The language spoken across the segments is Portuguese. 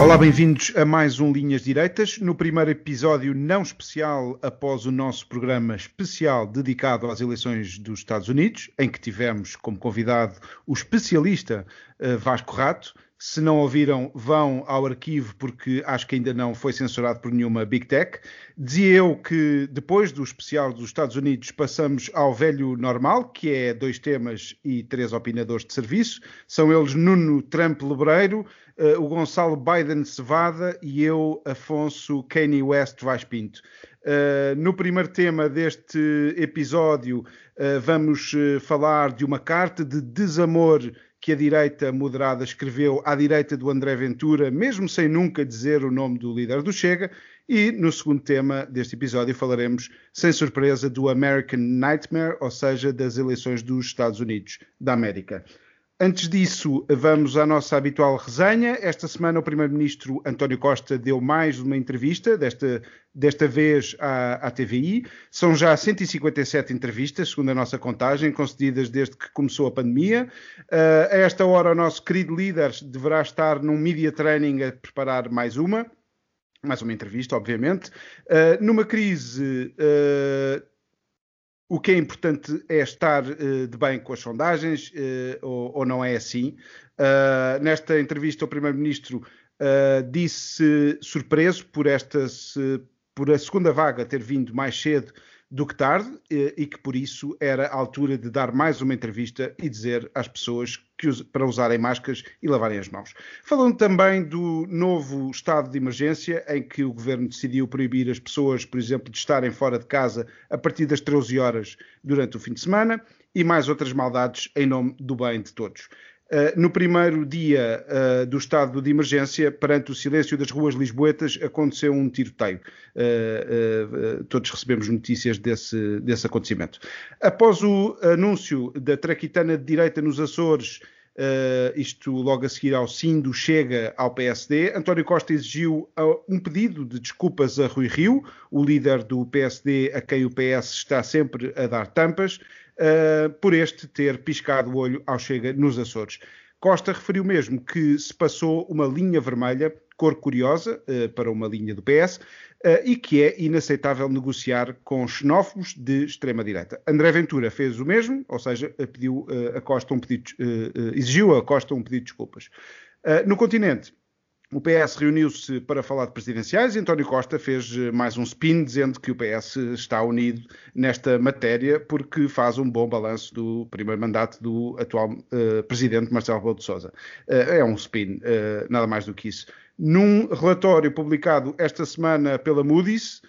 Olá, bem-vindos a mais um Linhas Direitas. No primeiro episódio não especial, após o nosso programa especial dedicado às eleições dos Estados Unidos, em que tivemos como convidado o especialista uh, Vasco Rato. Se não ouviram, vão ao arquivo porque acho que ainda não foi censurado por nenhuma Big Tech. Dizia eu que depois do especial dos Estados Unidos passamos ao velho normal, que é dois temas e três opinadores de serviço. São eles Nuno Trump Lebreiro, uh, o Gonçalo Biden Cevada e eu, Afonso Kanye West Vaz Pinto. Uh, no primeiro tema deste episódio, uh, vamos falar de uma carta de desamor que a direita moderada escreveu à direita do André Ventura, mesmo sem nunca dizer o nome do líder do Chega. E no segundo tema deste episódio falaremos, sem surpresa, do American Nightmare, ou seja, das eleições dos Estados Unidos da América. Antes disso, vamos à nossa habitual resenha. Esta semana, o Primeiro-Ministro António Costa deu mais uma entrevista, desta, desta vez à, à, TVI. São já 157 entrevistas, segundo a nossa contagem, concedidas desde que começou a pandemia. Uh, a esta hora, o nosso querido líder deverá estar num media training a preparar mais uma. Mais uma entrevista, obviamente. Uh, numa crise uh, o que é importante é estar uh, de bem com as sondagens, uh, ou, ou, não é assim. Uh, nesta entrevista, o Primeiro-Ministro disse surpreso por, esta, por a segunda vaga ter vindo mais cedo do que tarde e que por isso era a altura de dar mais uma entrevista e dizer às pessoas que, para usarem máscaras e lavarem as mãos. Falando também do novo estado de emergência, em que o governo decidiu proibir as pessoas, por exemplo, de estarem fora de casa a partir das 13 horas durante o fim de semana e mais outras maldades em nome do bem de todos. Uh, no primeiro dia uh, do estado de emergência, perante o silêncio das ruas lisboetas, aconteceu um tiroteio. Uh, todos recebemos notícias desse, desse acontecimento. Após o anúncio da traquitana de direita nos Açores, isto logo a seguir ao sim do Chega ao PSD, António Costa exigiu um pedido de desculpas a Rui Rio, o líder do PSD, a quem o PS está sempre a dar tampas uh, por este ter piscado o olho ao Chega nos Açores. Costa referiu mesmo que se passou uma linha vermelha, cor curiosa, uh, para uma linha do PS, uh, eh, e que é inaceitável negociar com xenófobos de extrema-direita. André Ventura fez o mesmo, ou seja, pediu a Costa um pedido, exigiu a Costa um pedido de desculpas. no continente, o PS reuniu-se para falar de presidenciais e António Costa fez eh, mais um spin dizendo que o PS está unido nesta matéria porque faz um bom balanço do primeiro mandato do atual uh, presidente Marcelo Rebelo de Sousa. Uh, é um spin, uh, nada mais do que isso. Num relatório publicado esta semana pela Moody's,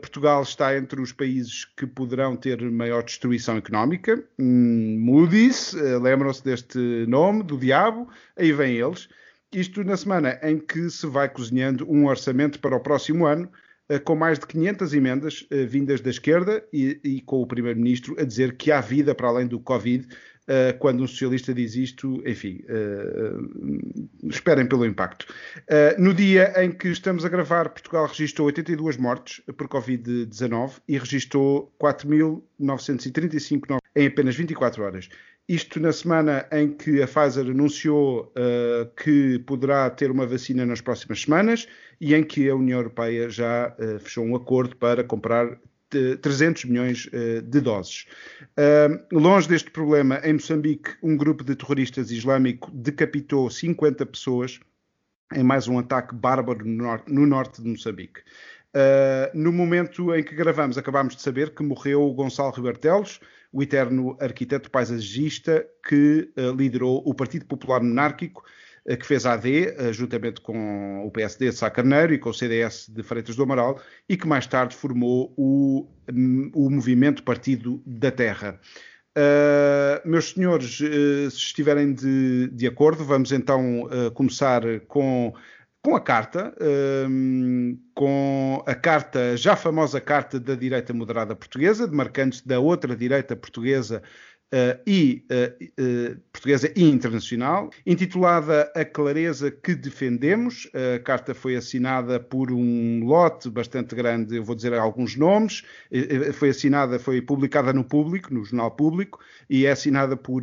Portugal está entre os países que poderão ter maior destruição económica. Hum, Moody's, lembram-se deste nome, do diabo, aí vêm eles. Isto na semana em que se vai cozinhando um orçamento para o próximo ano, eh, com mais de 500 emendas eh, vindas da esquerda e, e com o Primeiro-Ministro a dizer que há vida para além do Covid. Uh, quando um socialista diz isto, enfim, esperem pelo impacto. No dia em que estamos a gravar, Portugal registrou 82 mortes por Covid-19 e registrou 4.935 em apenas 24 horas. Isto na semana em que a Pfizer anunciou uh, que poderá ter uma vacina nas próximas semanas e em que a União Europeia já uh, fechou um acordo para comprar 300 milhões uh, de doses. longe deste problema, em Moçambique, um grupo de terroristas islâmico decapitou 50 pessoas em mais um ataque bárbaro no norte, no norte de Moçambique. no momento em que gravamos, acabámos de saber que morreu o Gonçalo Ribartelos, o eterno arquiteto paisagista que uh, liderou o Partido Popular Monárquico, uh, que fez AD, uh, juntamente com o PSD de Sá Carneiro e com o CDS de Freitas do Amaral, e que mais tarde formou o, um, o movimento Partido da Terra. meus senhores, se estiverem de, de, acordo, vamos então começar com com a carta, um, com a carta, já famosa carta da direita moderada portuguesa, demarcando da outra direita portuguesa uh, e uh, portuguesa e internacional, intitulada A Clareza que Defendemos. A carta foi assinada por um lote bastante grande, eu vou dizer alguns nomes, foi assinada, foi publicada no público, no jornal público, e é assinada por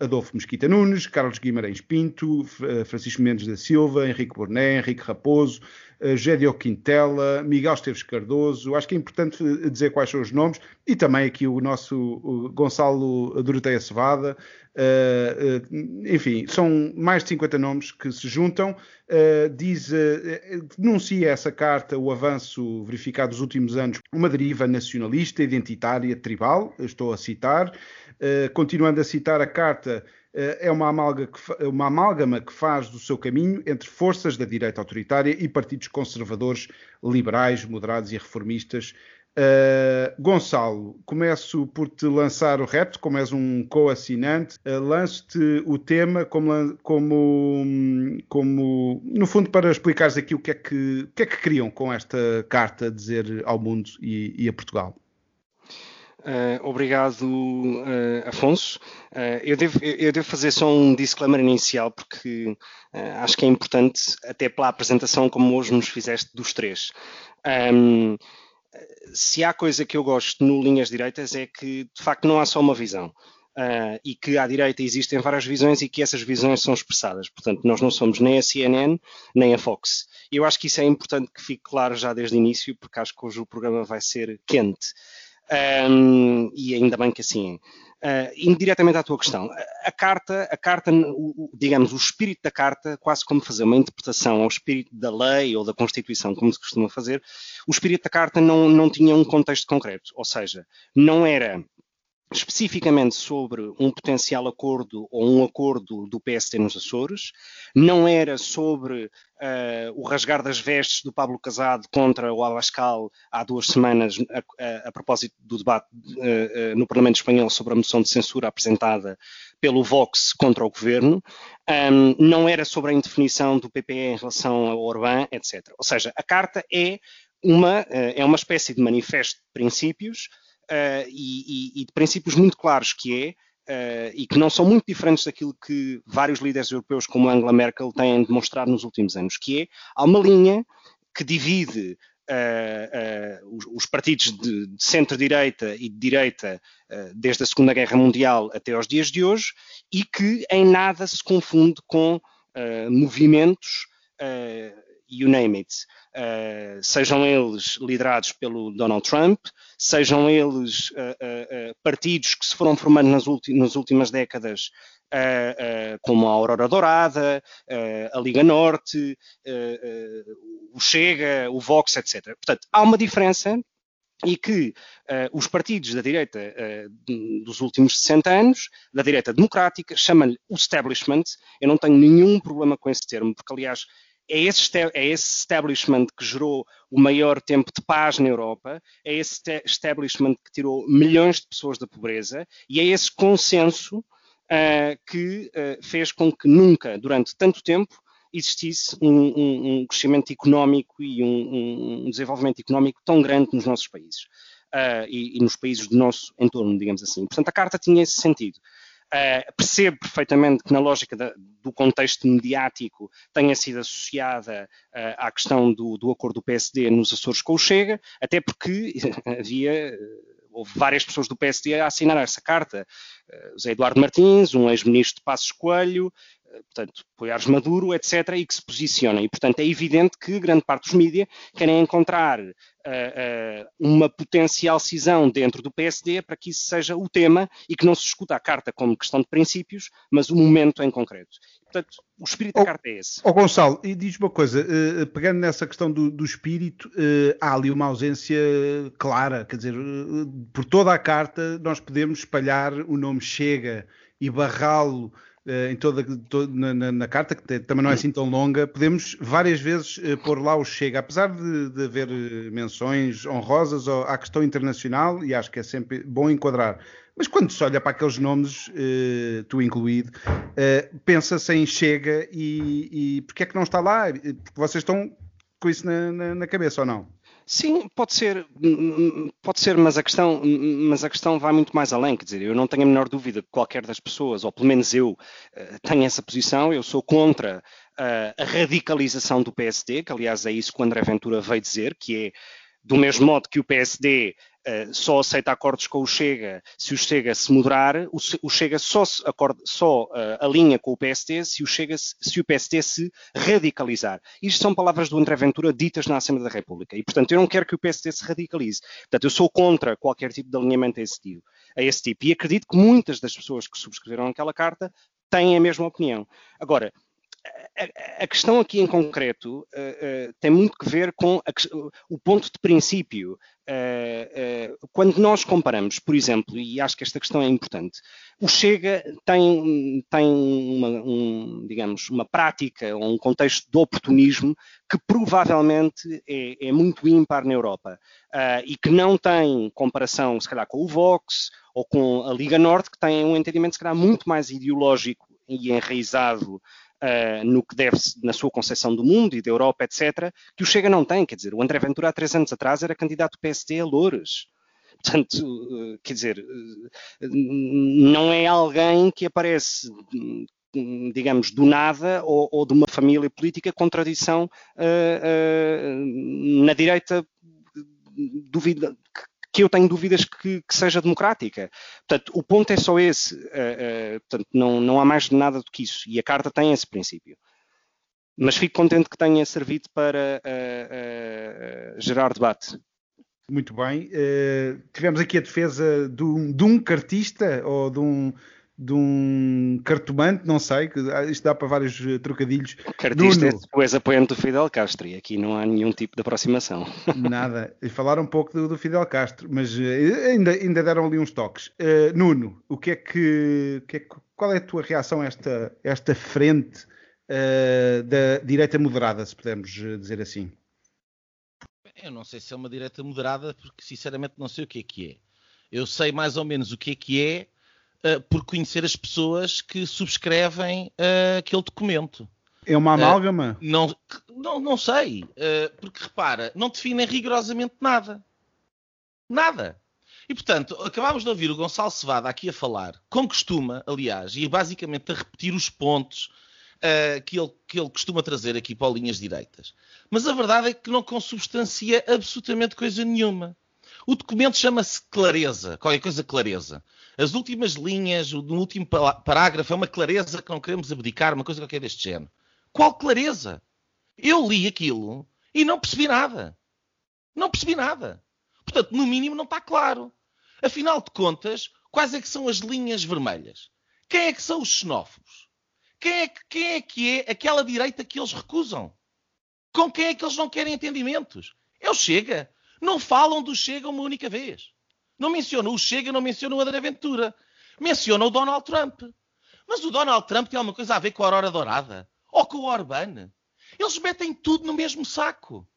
Adolfo Mesquita Nunes, Carlos Guimarães Pinto, Francisco Mendes da Silva, Henrique Borné, Henrique Raposo, Gédio Quintela, Miguel Esteves Cardoso. Acho que é importante dizer quais são os nomes e também aqui o nosso Gonçalo Doroteia Cevada. Uh, enfim, são mais de 50 nomes que se juntam. Uh, diz, denuncia essa carta o avanço verificado nos últimos anos, uma deriva nacionalista, identitária, tribal. Estou a citar. continuando a citar a carta, eh, é uma, uma amálgama que faz do seu caminho entre forças da direita autoritária e partidos conservadores, liberais, moderados e reformistas. Uh, Gonçalo, começo por te lançar o repto, como és um co-assinante, uh, lanço-te o tema como, como, como, no fundo, para explicares aqui o que é que, o que, é que queriam com esta carta a dizer ao mundo e, e a Portugal. Uh, obrigado, uh, Afonso. Uh, eu, devo, eu, devo, fazer só um disclaimer inicial, porque acho que é importante, até pela apresentação como hoje nos fizeste dos três. Um, se há coisa que eu gosto no Linhas Direitas é que, de facto, não há só uma visão. e que à direita existem várias visões e que essas visões são expressadas. Portanto, nós não somos nem a CNN nem a Fox. E eu acho que isso é importante que fique claro já desde o início, porque acho que hoje o programa vai ser quente. Um, e ainda bem que assim é. Uh, indiretamente à tua questão, a, carta, a carta o, digamos, o espírito da carta, quase como fazer uma interpretação ao espírito da lei ou da Constituição, como se costuma fazer, o espírito da carta não, não tinha um contexto concreto, ou seja, não era especificamente sobre um potencial acordo ou um acordo do PST nos Açores, não era sobre uh, o rasgar das vestes do Pablo Casado contra o Abascal há duas semanas a, a, a propósito do debate uh, uh, no Parlamento Espanhol sobre a moção de censura apresentada pelo Vox contra o governo, um, não era sobre a indefinição do PPE em relação ao Orbán, etc. Ou seja, a carta é uma, é uma espécie de manifesto de princípios uh, e, e, de princípios muito claros que é, uh, e que não são muito diferentes daquilo que vários líderes europeus como Angela Merkel têm demonstrado nos últimos anos, que é, há uma linha que divide Uh, uh, os, os, partidos de, de centro-direita e de direita uh, desde a Segunda Guerra Mundial até aos dias de hoje e que em nada se confunde com movimentos you name it, uh, sejam eles liderados pelo Donald Trump, sejam eles uh, uh, partidos que se foram formando nas, nas últimas décadas, como a Aurora Dourada, a Liga Norte, o Chega, o Vox, etc. Portanto, há uma diferença e que uh, os partidos da direita uh, dos últimos 60 anos, da direita democrática, chamam-lhe o establishment. Eu não tenho nenhum problema com esse termo, porque, aliás, é esse, é esse establishment que gerou o maior tempo de paz na Europa, é esse establishment que tirou milhões de pessoas da pobreza e é esse consenso uh, que uh, fez com que nunca, durante tanto tempo, existisse um, um, um crescimento económico e um, um, desenvolvimento económico tão grande nos nossos países uh, e, e nos países do nosso entorno, digamos assim. Portanto, a Carta tinha esse sentido. Uh, percebo perfeitamente que na lógica da, do contexto mediático tenha sido associada uh, à questão do, do, acordo do PSD nos Açores com o Chega, até porque havia houve várias pessoas do PSD a assinar essa carta. Uh, José Eduardo Martins, um ex-ministro de Passos Coelho, portanto, apoiares Maduro, etc., e que se posicionam. E, portanto, é evidente que grande parte dos mídias querem encontrar uh, uh, uma potencial cisão dentro do PSD para que isso seja o tema e que não se escuta a carta como questão de princípios, mas o momento em concreto. Portanto, o espírito da carta é esse. Ó oh, Gonçalo, e diz uma coisa, uh, pegando nessa questão do, do espírito, há ali uma ausência clara, quer dizer, por toda a carta nós podemos espalhar o nome Chega e barrá-lo em toda, toda na, na, carta, que também não é assim tão longa, podemos várias vezes pôr lá o Chega, apesar de, de haver menções honrosas à questão internacional, e acho que é sempre bom enquadrar. Mas quando se olha para aqueles nomes, tu incluído, pensa-se em Chega e, e porque é que não está lá? Porque vocês estão com isso na, na, na cabeça ou não? Sim, pode ser, pode ser, mas a questão, mas a questão vai muito mais além. Quer dizer, eu não tenho a menor dúvida que qualquer das pessoas, ou pelo menos eu, eh, tenho essa posição. Eu sou contra a, a radicalização do PSD, que aliás é isso que o André Ventura veio dizer, que é do mesmo modo que o PSD uh, só aceita acordos com o Chega se o Chega se moderar, o, Chega só, acorda, só uh, alinha com o PSD se o, Chega, se o PSD se radicalizar. Isto são palavras do André Ventura ditas na Assembleia da República. E, portanto, eu não quero que o PSD se radicalize. Portanto, eu sou contra qualquer tipo de alinhamento a esse tipo. A esse tipo. E acredito que muitas das pessoas que subscreveram aquela carta têm a mesma opinião. Agora, a, questão aqui em concreto uh, uh, tem muito que ver com a, o ponto de princípio. Uh, quando nós comparamos, por exemplo, e acho que esta questão é importante, o Chega tem, tem uma, um, digamos, uma prática ou um contexto de oportunismo que provavelmente é, é muito ímpar na Europa e que não tem comparação, se calhar, com o Vox ou com a Liga Norte, que tem um entendimento, se calhar, muito mais ideológico e enraizado uh, no que deve na sua concepção do mundo e da Europa, etc., que o Chega não tem. Quer dizer, o André Ventura há três anos atrás era candidato do PSD a Loures. Portanto, uh, quer dizer, uh, não é alguém que aparece digamos, do nada ou, ou, de uma família política com tradição uh, uh, na direita duvida, que eu tenho dúvidas que, que, seja democrática. Portanto, o ponto é só esse. Uh, uh, portanto, não, não há mais nada do que isso. E a carta tem esse princípio. Mas fico contente que tenha servido para uh, gerar debate. Muito bem. tivemos aqui a defesa de um, de um cartista ou de um de um cartomante, não sei, que isto dá para vários eh, trocadilhos. O cartista Nuno. é depois apoiante do Fidel Castro e aqui não há nenhum tipo de aproximação. Nada. E falaram um pouco do, do Fidel Castro, mas uh, ainda, ainda deram ali uns toques. Uh, Nuno, o que é que, que, é qual é a tua reação a esta, esta frente uh, da direita moderada, se pudermos dizer assim? Eu não sei se é uma direita moderada, porque sinceramente não sei o que é que é. Eu sei mais ou menos o que é que é, uh, por conhecer as pessoas que subscrevem uh, aquele documento. É uma amálgama? Uh, não, não, não sei, porque repara, não definem rigorosamente nada. Nada. E portanto, acabámos de ouvir o Gonçalo Cevada aqui a falar, como costuma, aliás, e basicamente a repetir os pontos uh, que, ele, que ele costuma trazer aqui para linhas direitas. Mas a verdade é que não consubstancia absolutamente coisa nenhuma. O documento chama-se clareza, qualquer coisa clareza. As últimas linhas, no último parágrafo, é uma clareza que não queremos abdicar, uma coisa qualquer deste género. Qual clareza? Eu li aquilo e não percebi nada. Não percebi nada. Portanto, no mínimo não está claro. Afinal de contas, quais é que são as linhas vermelhas? Quem é que são os xenófobos? Quem é que, quem é, que é aquela direita que eles recusam? Com quem é que eles não querem entendimentos? É o Chega. Não falam do Chega uma única vez. Não mencionam o Chega, não mencionam o André Ventura. Mencionam o Donald Trump. Mas o Donald Trump tem alguma coisa a ver com a Aurora Dourada? Ou com o Orbán? Eles metem tudo no mesmo saco.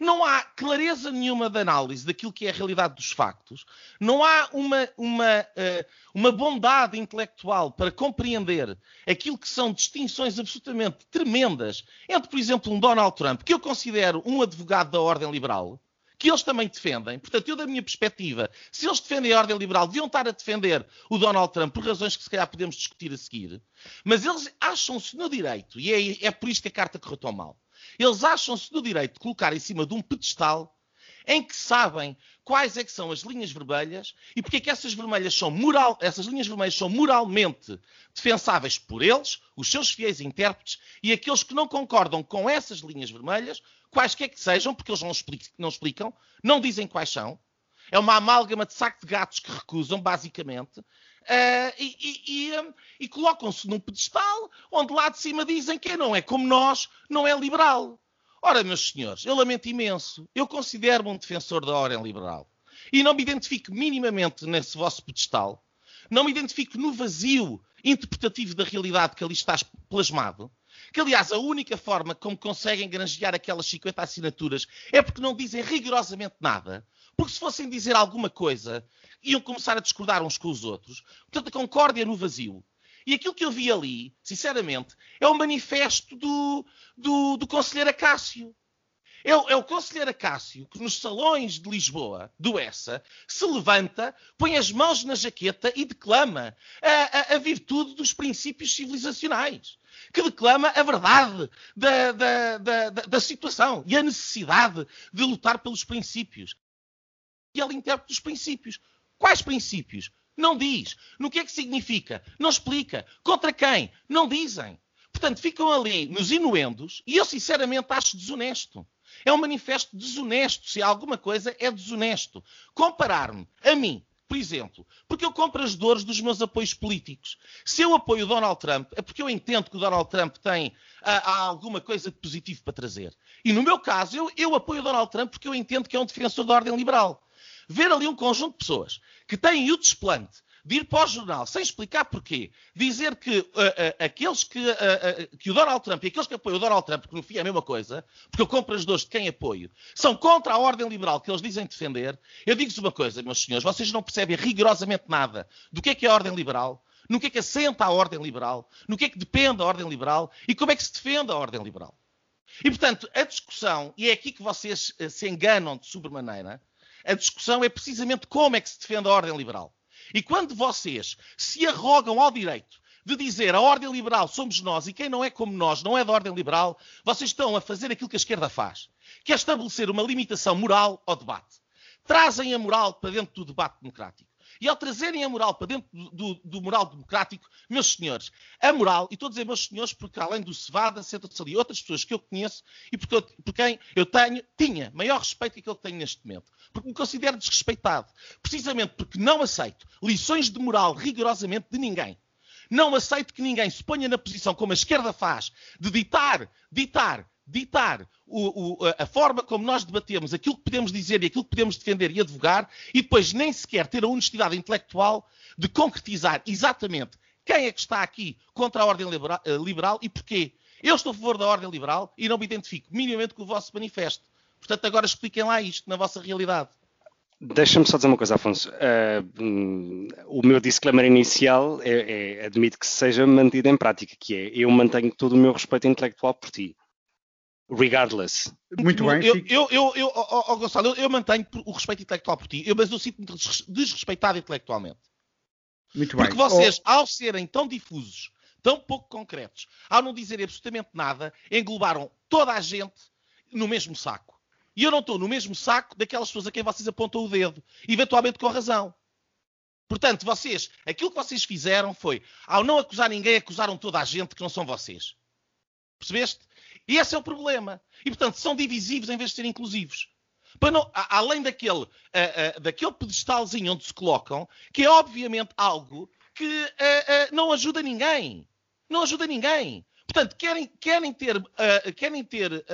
Não há clareza nenhuma de análise daquilo que é a realidade dos factos. Não há uma, uma, uh, uma bondade intelectual para compreender aquilo que são distinções absolutamente tremendas entre, por exemplo, um Donald Trump, que eu considero um advogado da ordem liberal, que eles também defendem. Portanto, eu, da minha perspectiva, se eles defendem a ordem liberal, deviam estar a defender o Donald Trump por razões que se calhar podemos discutir a seguir. Mas eles acham-se no direito, e é, é por isto que a carta correu tão mal. Eles acham-se no direito de colocar em cima de um pedestal em que sabem quais é que são as linhas vermelhas e porque é que essas, vermelhas são moral, essas linhas vermelhas são moralmente defensáveis por eles, os seus fiéis intérpretes, e aqueles que não concordam com essas linhas vermelhas, quaisquer que sejam, porque eles não explicam, não, explicam, não dizem quais são. É uma amálgama de saco de gatos que recusam, basicamente. Uh, e, e, e, um, e colocam-se num pedestal onde lá de cima dizem que não é como nós, não é liberal. Ora, meus senhores, eu lamento imenso. Eu considero-me um defensor da ordem liberal. E não me identifico minimamente nesse vosso pedestal. não me identifico no vazio interpretativo da realidade que ali está plasmado, que aliás a única forma como conseguem granjear aquelas 50 assinaturas é porque não dizem rigorosamente nada, porque se fossem dizer alguma coisa, iam começar a discordar uns com os outros. Portanto, a concórdia no vazio. E aquilo que eu vi ali, sinceramente, é o manifesto do, do, do conselheiro Acácio. É o, é o conselheiro Acácio que nos salões de Lisboa, do ESSA, se levanta, põe as mãos na jaqueta e declama a, a, a virtude dos princípios civilizacionais. Que declama a verdade da, da, da, da, situação e a necessidade de lutar pelos princípios. E ele interpreta os princípios. Quais princípios? Não diz. No que é que significa? Não explica. Contra quem? Não dizem. Portanto, ficam ali nos inuendos e eu, sinceramente, acho desonesto. É um manifesto desonesto. Se alguma coisa é desonesto. Comparar-me a mim, por exemplo, porque eu compro as dores dos meus apoios políticos. Se eu apoio Donald Trump, é porque eu entendo que o Donald Trump tem ah, há alguma coisa de positivo para trazer. E no meu caso, eu, eu apoio Donald Trump porque eu entendo que é um defensor da ordem liberal. Ver ali um conjunto de pessoas que têm o desplante de ir para o jornal sem explicar porquê, dizer que uh, uh, aqueles que, uh, que o Donald Trump e aqueles que apoiam o Donald Trump, que no fim é a mesma coisa, porque eu compro as dores de quem apoio, são contra a ordem liberal que eles dizem defender, eu digo-vos uma coisa, meus senhores, vocês não percebem rigorosamente nada do que é que é a ordem liberal, no que é que assenta a ordem liberal, no que é que depende a ordem liberal e como é que se defende a ordem liberal. E, portanto, a discussão, e é aqui que vocês se enganam de sobremaneira, a discussão é precisamente como é que se defende a ordem liberal. E quando vocês se arrogam ao direito de dizer a ordem liberal somos nós e quem não é como nós não é da ordem liberal, vocês estão a fazer aquilo que a esquerda faz, que é estabelecer uma limitação moral ao debate. Trazem a moral para dentro do debate democrático. E ao trazerem a moral para dentro do, do, moral democrático, meus senhores, a moral, e estou a dizer meus senhores porque além do Cevada, sentam-se ali outras pessoas que eu conheço e eu, por quem eu tenho, tinha maior respeito que aquele que tenho neste momento. Porque me considero desrespeitado. Precisamente porque não aceito lições de moral rigorosamente de ninguém. Não aceito que ninguém se ponha na posição como a esquerda faz, de ditar, ditar ditar o, o, a forma como nós debatemos aquilo que podemos dizer e aquilo que podemos defender e advogar, e depois nem sequer ter a honestidade intelectual de concretizar exatamente quem é que está aqui contra a ordem liberal, eh, liberal e porquê. Eu estou a favor da ordem liberal e não me identifico minimamente com o vosso manifesto. Portanto, agora expliquem lá isto na vossa realidade. Deixa-me só dizer uma coisa, Afonso. Uh, o meu disclaimer inicial é, é, admite que seja mantido em prática, que é eu mantenho todo o meu respeito intelectual por ti regardless. Muito bem. Eu, eu, eu, eu, oh, oh, Gonçalo, eu, eu, mantenho o respeito intelectual por ti, eu, mas eu sinto-me desrespeitado intelectualmente. Muito bem. Porque vocês, oh. ao serem tão difusos, tão pouco concretos, ao não dizerem absolutamente nada, englobaram toda a gente no mesmo saco. E eu não estou no mesmo saco daquelas pessoas a quem vocês apontam o dedo, eventualmente com razão. Portanto, vocês, aquilo que vocês fizeram foi, ao não acusar ninguém, acusaram toda a gente que não são vocês. Percebeste? E esse é o problema. E, portanto, são divisivos em vez de serem inclusivos. Não, além daquele, uh, uh, daquele pedestalzinho onde se colocam, que é obviamente algo que uh, não ajuda ninguém. Não ajuda ninguém. Portanto, querem, querem ter, querem ter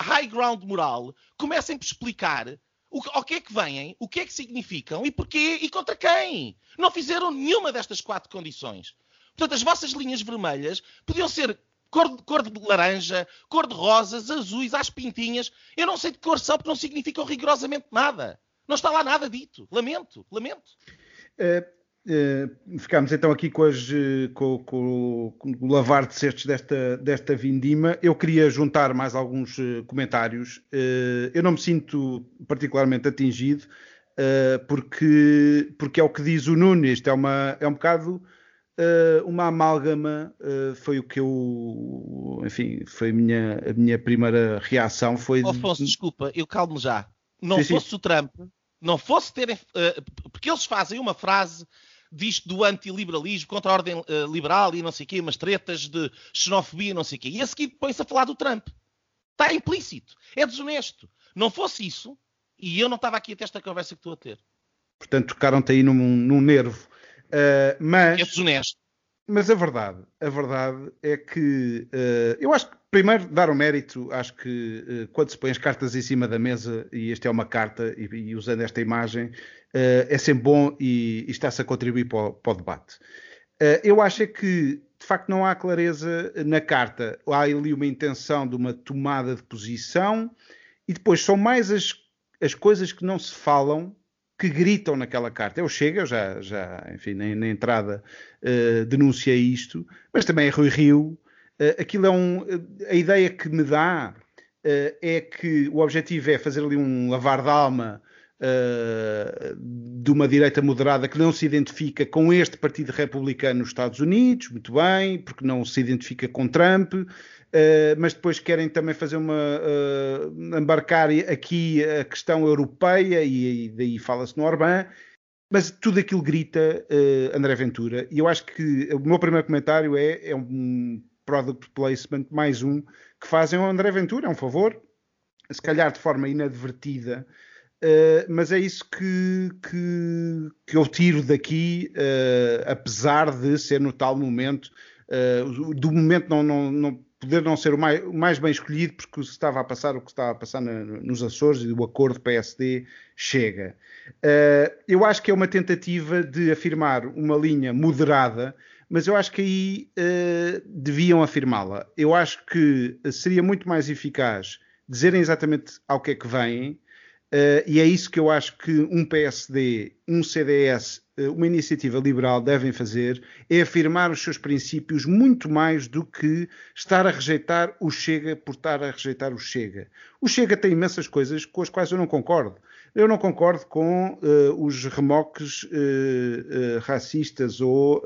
high ground moral, comecem por explicar o, o que é que vêm, o que é que significam e porquê e contra quem. Não fizeram nenhuma destas quatro condições. Portanto, as vossas linhas vermelhas podiam ser cor de, cor de laranja, cor de rosas, azuis, às pintinhas. Eu não sei de cor são porque não significam rigorosamente nada. Não está lá nada dito. Lamento, lamento. Uh, uh, ficámos então aqui com, as, uh, com, com, com, o lavar de cestos desta, desta vindima. Eu queria juntar mais alguns comentários. eu não me sinto particularmente atingido porque, porque é o que diz o Nuno. Isto é, uma, é um bocado uh, uma amálgama uh, foi o que eu, enfim, foi a minha, a minha primeira reação. Foi oh, Afonso, de... desculpa, eu calmo já. Não sim, fosse sim. o Trump, não fosse terem. Uh, porque eles fazem uma frase disto do antiliberalismo contra a ordem liberal e não sei o quê, umas tretas de xenofobia e não sei o quê. E a seguir põe-se a falar do Trump. Está implícito. É desonesto. Não fosse isso, e eu não estava aqui até esta conversa que estou a ter. Portanto, tocaram-te aí num, num nervo. Uh, mas, é desonesto. Mas a verdade, a verdade é que uh, eu acho que primeiro, dar o mérito, acho que uh, quando se põe as cartas em cima da mesa, e esta é uma carta, e, e usando esta imagem, é sempre bom e, e está-se a contribuir para o, para o debate. Eu acho é que, de facto, não há clareza na carta. Há ali uma intenção de uma tomada de posição, e depois são mais as, as coisas que não se falam que gritam naquela carta. Eu chego, eu já, já enfim, na, na entrada denunciei isto, mas também é Rui Rio, Uh, aquilo é um. A ideia que me dá uh, é que o objetivo é fazer ali um lavar de alma uh, de uma direita moderada que não se identifica com este Partido Republicano nos Estados Unidos, muito bem, porque não se identifica com Trump. Mas depois querem também fazer uma embarcar aqui a questão europeia e, e daí fala-se no Orbán, mas tudo aquilo grita André Ventura. E eu acho que o meu primeiro comentário é, é um product placement, mais um, que fazem ao André Ventura, é um favor, se calhar de forma inadvertida, uh, mas é isso que, que, que eu tiro daqui, uh, apesar de ser no tal momento, uh, do momento não, não, não, poder não ser o mais, o mais, bem escolhido, porque se estava a passar o que estava a passar na, nos Açores e o acordo PSD chega. eu acho que é uma tentativa de afirmar uma linha moderada mas eu acho que aí uh, deviam afirmá-la. Eu acho que seria muito mais eficaz dizerem exatamente ao que é que vêm, uh, e é isso que eu acho que um PSD, um CDS, uh, uma iniciativa liberal devem fazer, é afirmar os seus princípios muito mais do que estar a rejeitar o Chega por estar a rejeitar o Chega. O Chega tem imensas coisas com as quais eu não concordo. Eu não concordo com uh, os remoques uh, uh, racistas ou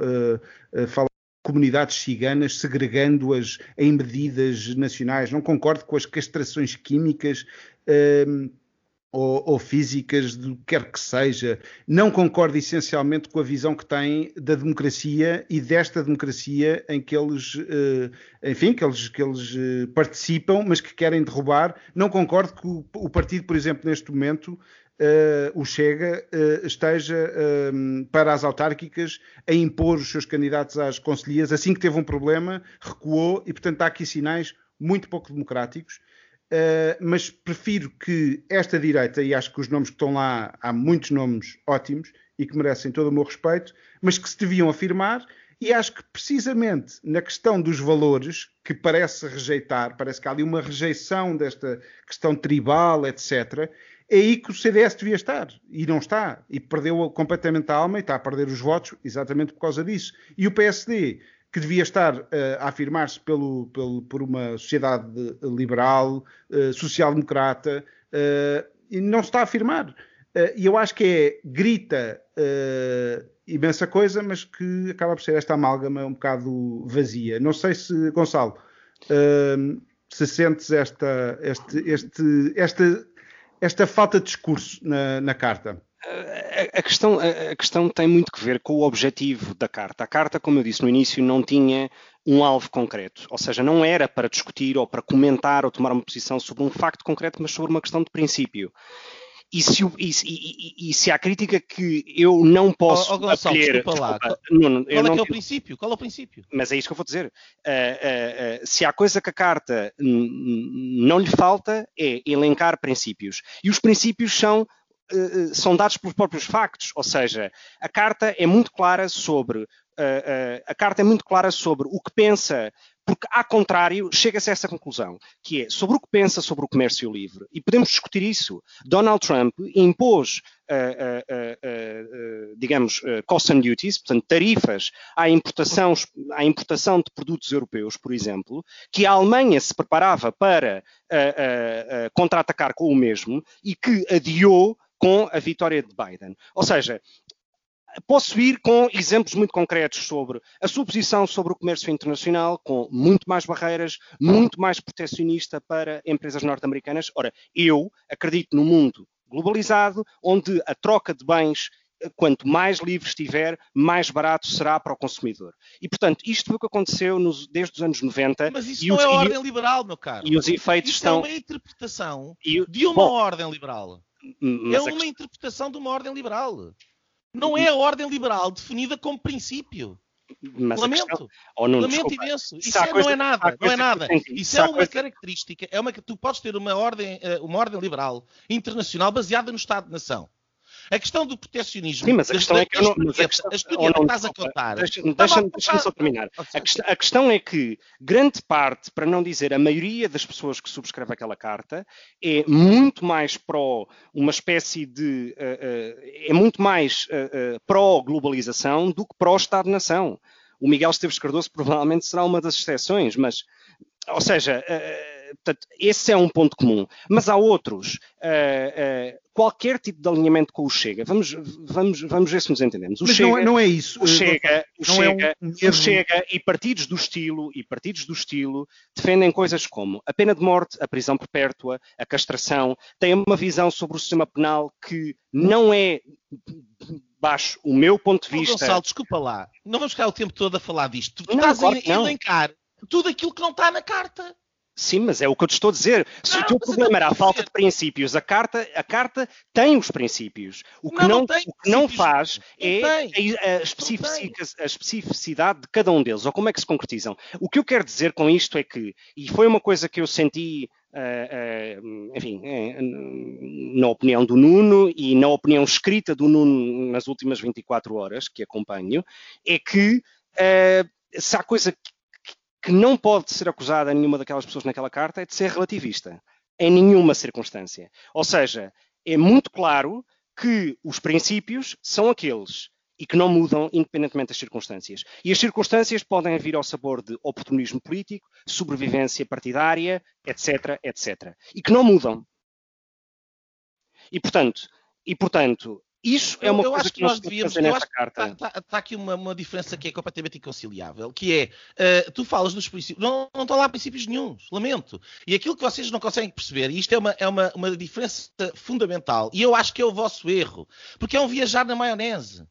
falar comunidades ciganas, segregando-as em medidas nacionais. Não concordo com as castrações químicas ou, ou, físicas, do que quer que seja. Não concordo essencialmente com a visão que têm da democracia e desta democracia em que eles, uh, enfim, que eles, que eles uh, participam, mas que querem derrubar. Não concordo que o, o partido, por exemplo, neste momento, Uh, o Chega uh, esteja uh, para as autárquicas a impor os seus candidatos às conselhias. Assim que teve um problema, recuou e, portanto, há aqui sinais muito pouco democráticos. Uh, mas prefiro que esta direita, e acho que os nomes que estão lá, há muitos nomes ótimos e que merecem todo o meu respeito, mas que se deviam afirmar, e acho que precisamente na questão dos valores, que parece rejeitar, parece que há ali uma rejeição desta questão tribal, etc., é aí que o CDS devia estar, e não está, e perdeu completamente a alma e está a perder os votos exatamente por causa disso. E o PSD, que devia estar uh, a afirmar-se pelo, pelo, por uma sociedade liberal, uh, social-democrata, uh, e não se está a afirmar. e eu acho que é, grita imensa coisa, mas que acaba por ser esta amálgama um bocado vazia. Não sei se, Gonçalo, se sentes esta, este, este, esta, esta falta de discurso na, na carta. A, a, questão, a, a, questão tem muito que ver com o objetivo da carta. A carta, como eu disse no início, não tinha um alvo concreto, ou seja, não era para discutir ou para comentar ou tomar uma posição sobre um facto concreto, mas sobre uma questão de princípio. E se, e, e, e se há crítica que eu não posso oh, oh, Gonçalo, acolher... Desculpa lá. Desculpa, não, não, Qual é, não, que é o princípio? Qual é o princípio? Mas é isso que eu vou dizer. Uh, uh, uh, se há coisa que a carta não lhe falta é elencar princípios. E os princípios são são dados pelos próprios factos, ou seja, a carta é muito clara sobre a carta é muito clara sobre o que pensa porque, ao contrário, chega-se a essa conclusão, que é sobre o que pensa sobre o comércio livre. E podemos discutir isso. Donald Trump impôs, uh, uh, uh, digamos, custom duties, portanto, tarifas à importação, à importação de produtos europeus, por exemplo, que a Alemanha se preparava para contra-atacar com o mesmo e que adiou com a vitória de Biden. Ou seja, posso ir com exemplos muito concretos sobre a sua posição sobre o comércio internacional, com muito mais barreiras, muito mais protecionista para empresas norte-americanas. Ora, eu acredito no mundo globalizado, onde a troca de bens quanto mais livre estiver, mais barato será para o consumidor. E, portanto, isto foi o que aconteceu nos, desde os anos 90. Mas isso não os, é ordem liberal, meu caro. E os efeitos isso estão... é uma interpretação e, de uma bom, ordem liberal. É uma a... interpretação de uma ordem liberal. Não é a ordem liberal definida como princípio. Mas Lamento. Questão... Oh, não, Lamento desculpa. imenso. Isso Se há é- coisa- não é nada. Não é nada. Isso é uma coisa- característica. É uma que tu podes ter uma ordem, eh, uma ordem liberal internacional baseada no Estado-nação. A questão do protecionismo. Sim, mas a questão é que não. Mas a historieta- questão, a oh, historieta não, que estás a contar. Deixa-me deixa-me- deixa-me só terminar. Ok. A questão, a questão é que grande parte, para não dizer a maioria das pessoas que subscreve aquela carta, é muito mais pró uma espécie de. eh, eh, é muito mais eh, pró-globalização do que pró-Estado-nação. O Miguel Esteves Cardoso provavelmente será uma das exceções, mas. Ou seja, portanto, esse é um ponto comum. Mas há outros. Eh, eh, qualquer tipo de alinhamento com o Chega. Vamos, vamos, vamos ver se nos entendemos. O Mas Chega, não, é- não é isso. o eh, Chega, o não é um Chega, o. Chega e partidos do estilo e partidos do estilo defendem coisas como a pena de morte, a prisão perpétua, a castração, têm uma visão sobre o sistema penal que não é baixo o meu ponto de Oh, vista. Gonçalo, desculpa lá. Não vamos ficar o tempo todo a falar disto. Tu Não, estás a elencar tudo aquilo que não está na carta. Sim, mas é o que eu te estou a dizer. Se Não, o teu problema era a falta de princípios, a carta, a carta tem os princípios. O que Não, não, não tem o que não faz é a, a especifici- a especificidade de cada um deles, ou como é que se concretizam. O que eu quero dizer com isto é que, e foi uma coisa que eu senti, eh, eh, enfim, eh, na opinião do Nuno e na opinião escrita do Nuno nas últimas 24 horas que acompanho, é que se há coisa que não pode ser acusada nenhuma daquelas pessoas naquela carta é de ser relativista, em nenhuma circunstância. Ou seja, é muito claro que os princípios são aqueles e que não mudam independentemente das circunstâncias. E as circunstâncias podem vir ao sabor de oportunismo político, sobrevivência partidária, etc, etc. E que não mudam. E portanto, e, portanto isso é Eu- uma eu coisa acho que que nós devíamos. fazer Eu que carta. está, está aqui uma, uma diferença que é completamente inconciliável, que é eh, tu falas dos princípios, não, não estão lá princípios nenhums, lamento. E aquilo que vocês não conseguem perceber, e isto é uma, é uma, uma diferença fundamental, e eu acho que é o vosso erro, porque é um viajar na maionese.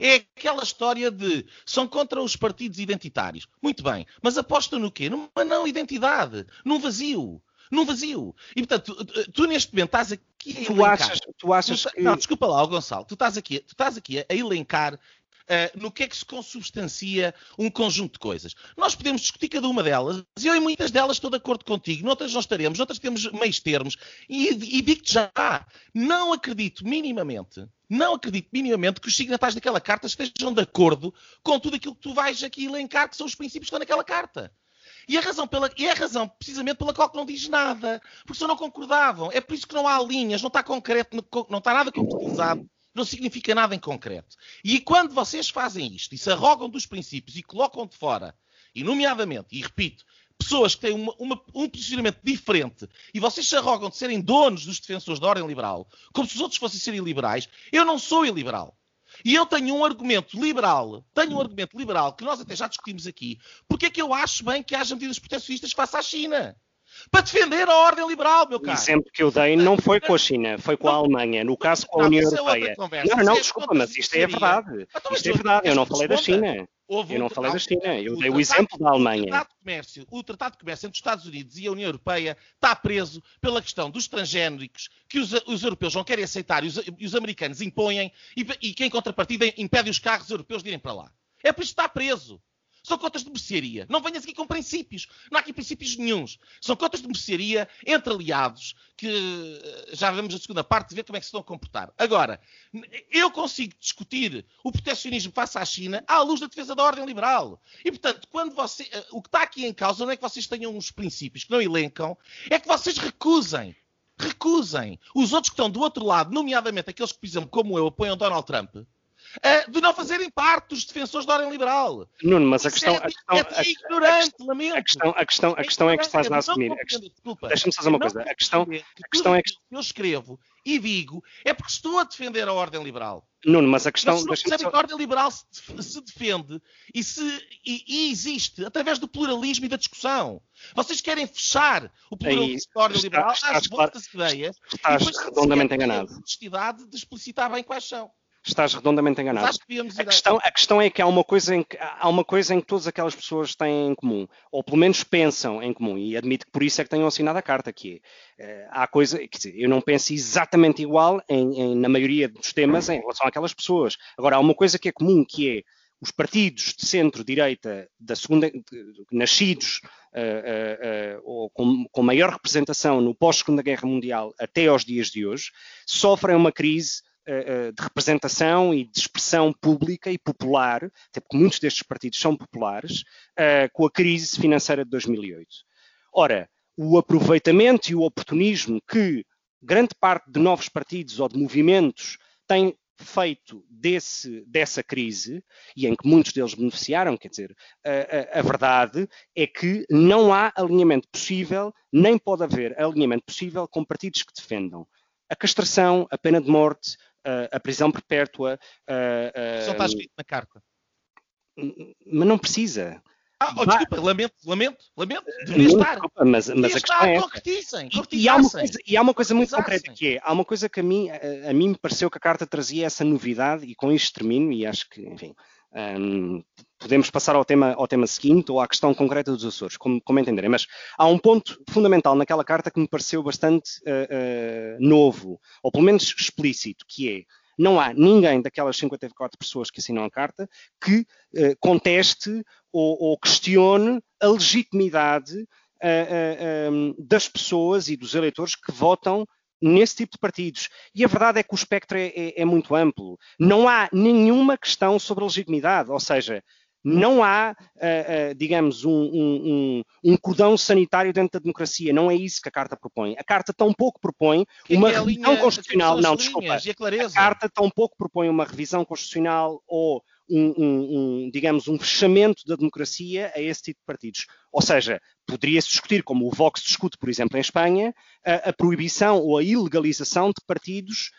É aquela história de são contra os partidos identitários. Muito bem, mas apostam no quê? Numa não identidade, num vazio. Num vazio. E portanto, tu, tu neste momento estás aqui a Tu elencar- achas, tu achas Tu tá- que... Não, desculpa lá, Gonçalo. Tu estás aqui, tu estás aqui a elencar eh, no que é que se consubstancia um conjunto de coisas. Nós podemos discutir cada uma delas, e eu em muitas delas estou de acordo contigo, noutras não estaremos, noutras temos meios termos, e, e digo-te já, não acredito minimamente, não acredito minimamente que os signatários daquela carta estejam de acordo com tudo aquilo que tu vais aqui elencar, que são os princípios que estão naquela carta. E a razão, pela, e a razão precisamente pela qual não diz nada. Porque só não concordavam. É por isso que não há linhas, não está concreto, não está nada concretizado, não significa nada em concreto. E quando vocês fazem isto e se arrogam dos princípios e colocam de fora, e nomeadamente, e repito, pessoas que têm uma- uma- um posicionamento diferente e vocês se arrogam de serem donos dos defensores da ordem liberal, como se os outros fossem serem liberais, eu não sou iliberal. E eu tenho um argumento liberal, tenho um argumento liberal que nós até já discutimos aqui, porque é que eu acho bem que haja medidas protecionistas face à China. Para defender a ordem liberal, meu O caro. exemplo que eu dei não foi com a China, foi com a Alemanha, no caso com a União é Europeia. Não, não, é desculpa, contra mas isto é verdade. Então, Isto é verdade, eu não falei da? China. Houve Eu não falei da China, eu o dei o exemplo da Alemanha. O tratado, de comércio, o tratado de comércio entre os Estados Unidos e a União Europeia está preso pela questão dos transgénicos que os, os europeus não querem aceitar e os, os americanos impõem e, e que, em contrapartida, impede os carros europeus de irem para lá. É por isso que está preso. São contas de mercearia. Não venhas aqui com princípios. Não há aqui princípios nenhuns. São contas de mercearia entre aliados que eh, já vamos na segunda parte de ver como é que se estão a comportar. Agora, eu consigo discutir o protecionismo face à China à luz da defesa da ordem liberal. E, portanto, quando você, eh, o que está aqui em causa não é que vocês tenham uns princípios que não elencam, é que vocês recusem. Recusem. Os outros que estão do outro lado, nomeadamente aqueles que, por exemplo, como eu, apoiam Donald Trump, eh, de não fazerem parte dos defensores da ordem liberal. Nuno, mas a questão, é, a questão, é a- ignorante, lamento. a questão, a questão, a questão é que estás a assumir. A. Deixa-me só dizer uma coisa. A questão, a questão é que- eu escrevo e digo é porque estou a defender a ordem liberal. Nuno, mas a Mas questão, se não só, que a ordem liberal se, se defende e, se, e- e existe através do pluralismo e da discussão. Vocês querem fechar o pluralismo da ordem está- liberal às claro- vossas ideias estás e redondamente têm a enganado. honestidade de explicitar bem quais são. Estás redondamente Mas enganado. acho que devíamos A questão, a questão é que há uma, coisa em que há uma coisa em que todas aquelas pessoas têm em comum, ou pelo menos pensam em comum, e admito que por isso é que tenham assinado a carta, que é, eh, há coisa, quer dizer, eu não penso exatamente igual em- em- na maioria dos temas em relação àquelas pessoas. Agora, há uma coisa que é comum, que é os partidos de centro-direita da segunda, nascidos uh, uh, ou com, com, maior representação no pós-segunda guerra mundial até aos dias de hoje, sofrem uma crise de representação e de expressão pública e popular, até porque muitos destes partidos são populares, com a crise financeira de 2008. Ora, o aproveitamento e o oportunismo que grande parte de novos partidos ou de movimentos tem feito desse, dessa crise, e em que muitos deles beneficiaram, quer dizer, a, a, a, verdade é que não há alinhamento possível, nem pode haver alinhamento possível com partidos que defendam a castração, a pena de morte, a, prisão perpétua. Só está escrito na carta. Mas não precisa. Ah, oh, desculpa, lamento, lamento, lamento. Devia estar. Desculpa, mas, mas a questão é concretizem, e, e, há uma coisa, e há uma coisa muito concreta que é, há uma coisa que a mim, a, a, mim me pareceu que a carta trazia essa novidade, e com isto termino, e acho que, enfim, um, podemos passar ao tema, ao tema seguinte ou à questão concreta dos Açores, como, como entenderem, mas há um ponto fundamental naquela carta que me pareceu bastante uh, uh, novo, ou pelo menos explícito, que é não há ninguém daquelas 54 pessoas que assinam a carta que uh, conteste ou, ou, questione a legitimidade um, das pessoas e dos eleitores que votam nesse tipo de partidos. E a verdade é que o espectro é, é, é muito amplo. Não há nenhuma questão sobre a legitimidade, ou seja, não há, uh, uh, digamos, um, um, um, cordão sanitário dentro da democracia. Não é isso que a Carta propõe. A Carta tão pouco propõe uma é revisão constitucional. Não, desculpa. A, a Carta tão pouco propõe uma revisão constitucional ou um, um, digamos, um fechamento da democracia a esse tipo de partidos. Ou seja, poderia-se discutir, como o Vox discute, por exemplo, em Espanha, a, a proibição ou a ilegalização de partidos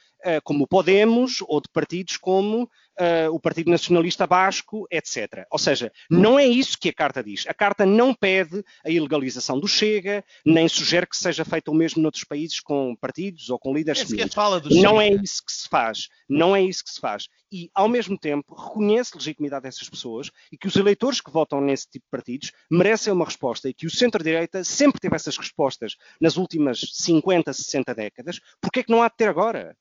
como o Podemos ou de partidos como uh, o Partido Nacionalista Basco, etc. Ou seja, não é isso que a Carta diz. A Carta não pede a ilegalização do Chega, nem sugere que seja feito o mesmo noutros países com partidos ou com líderes é fala do Não é isso que se faz. Não é isso que se faz. E, ao mesmo tempo, reconhece a legitimidade dessas pessoas e que os eleitores que votam nesse tipo de partidos merecem uma resposta e que o centro-direita sempre teve essas respostas nas últimas 50, 60 décadas. Por que é que não há de ter agora?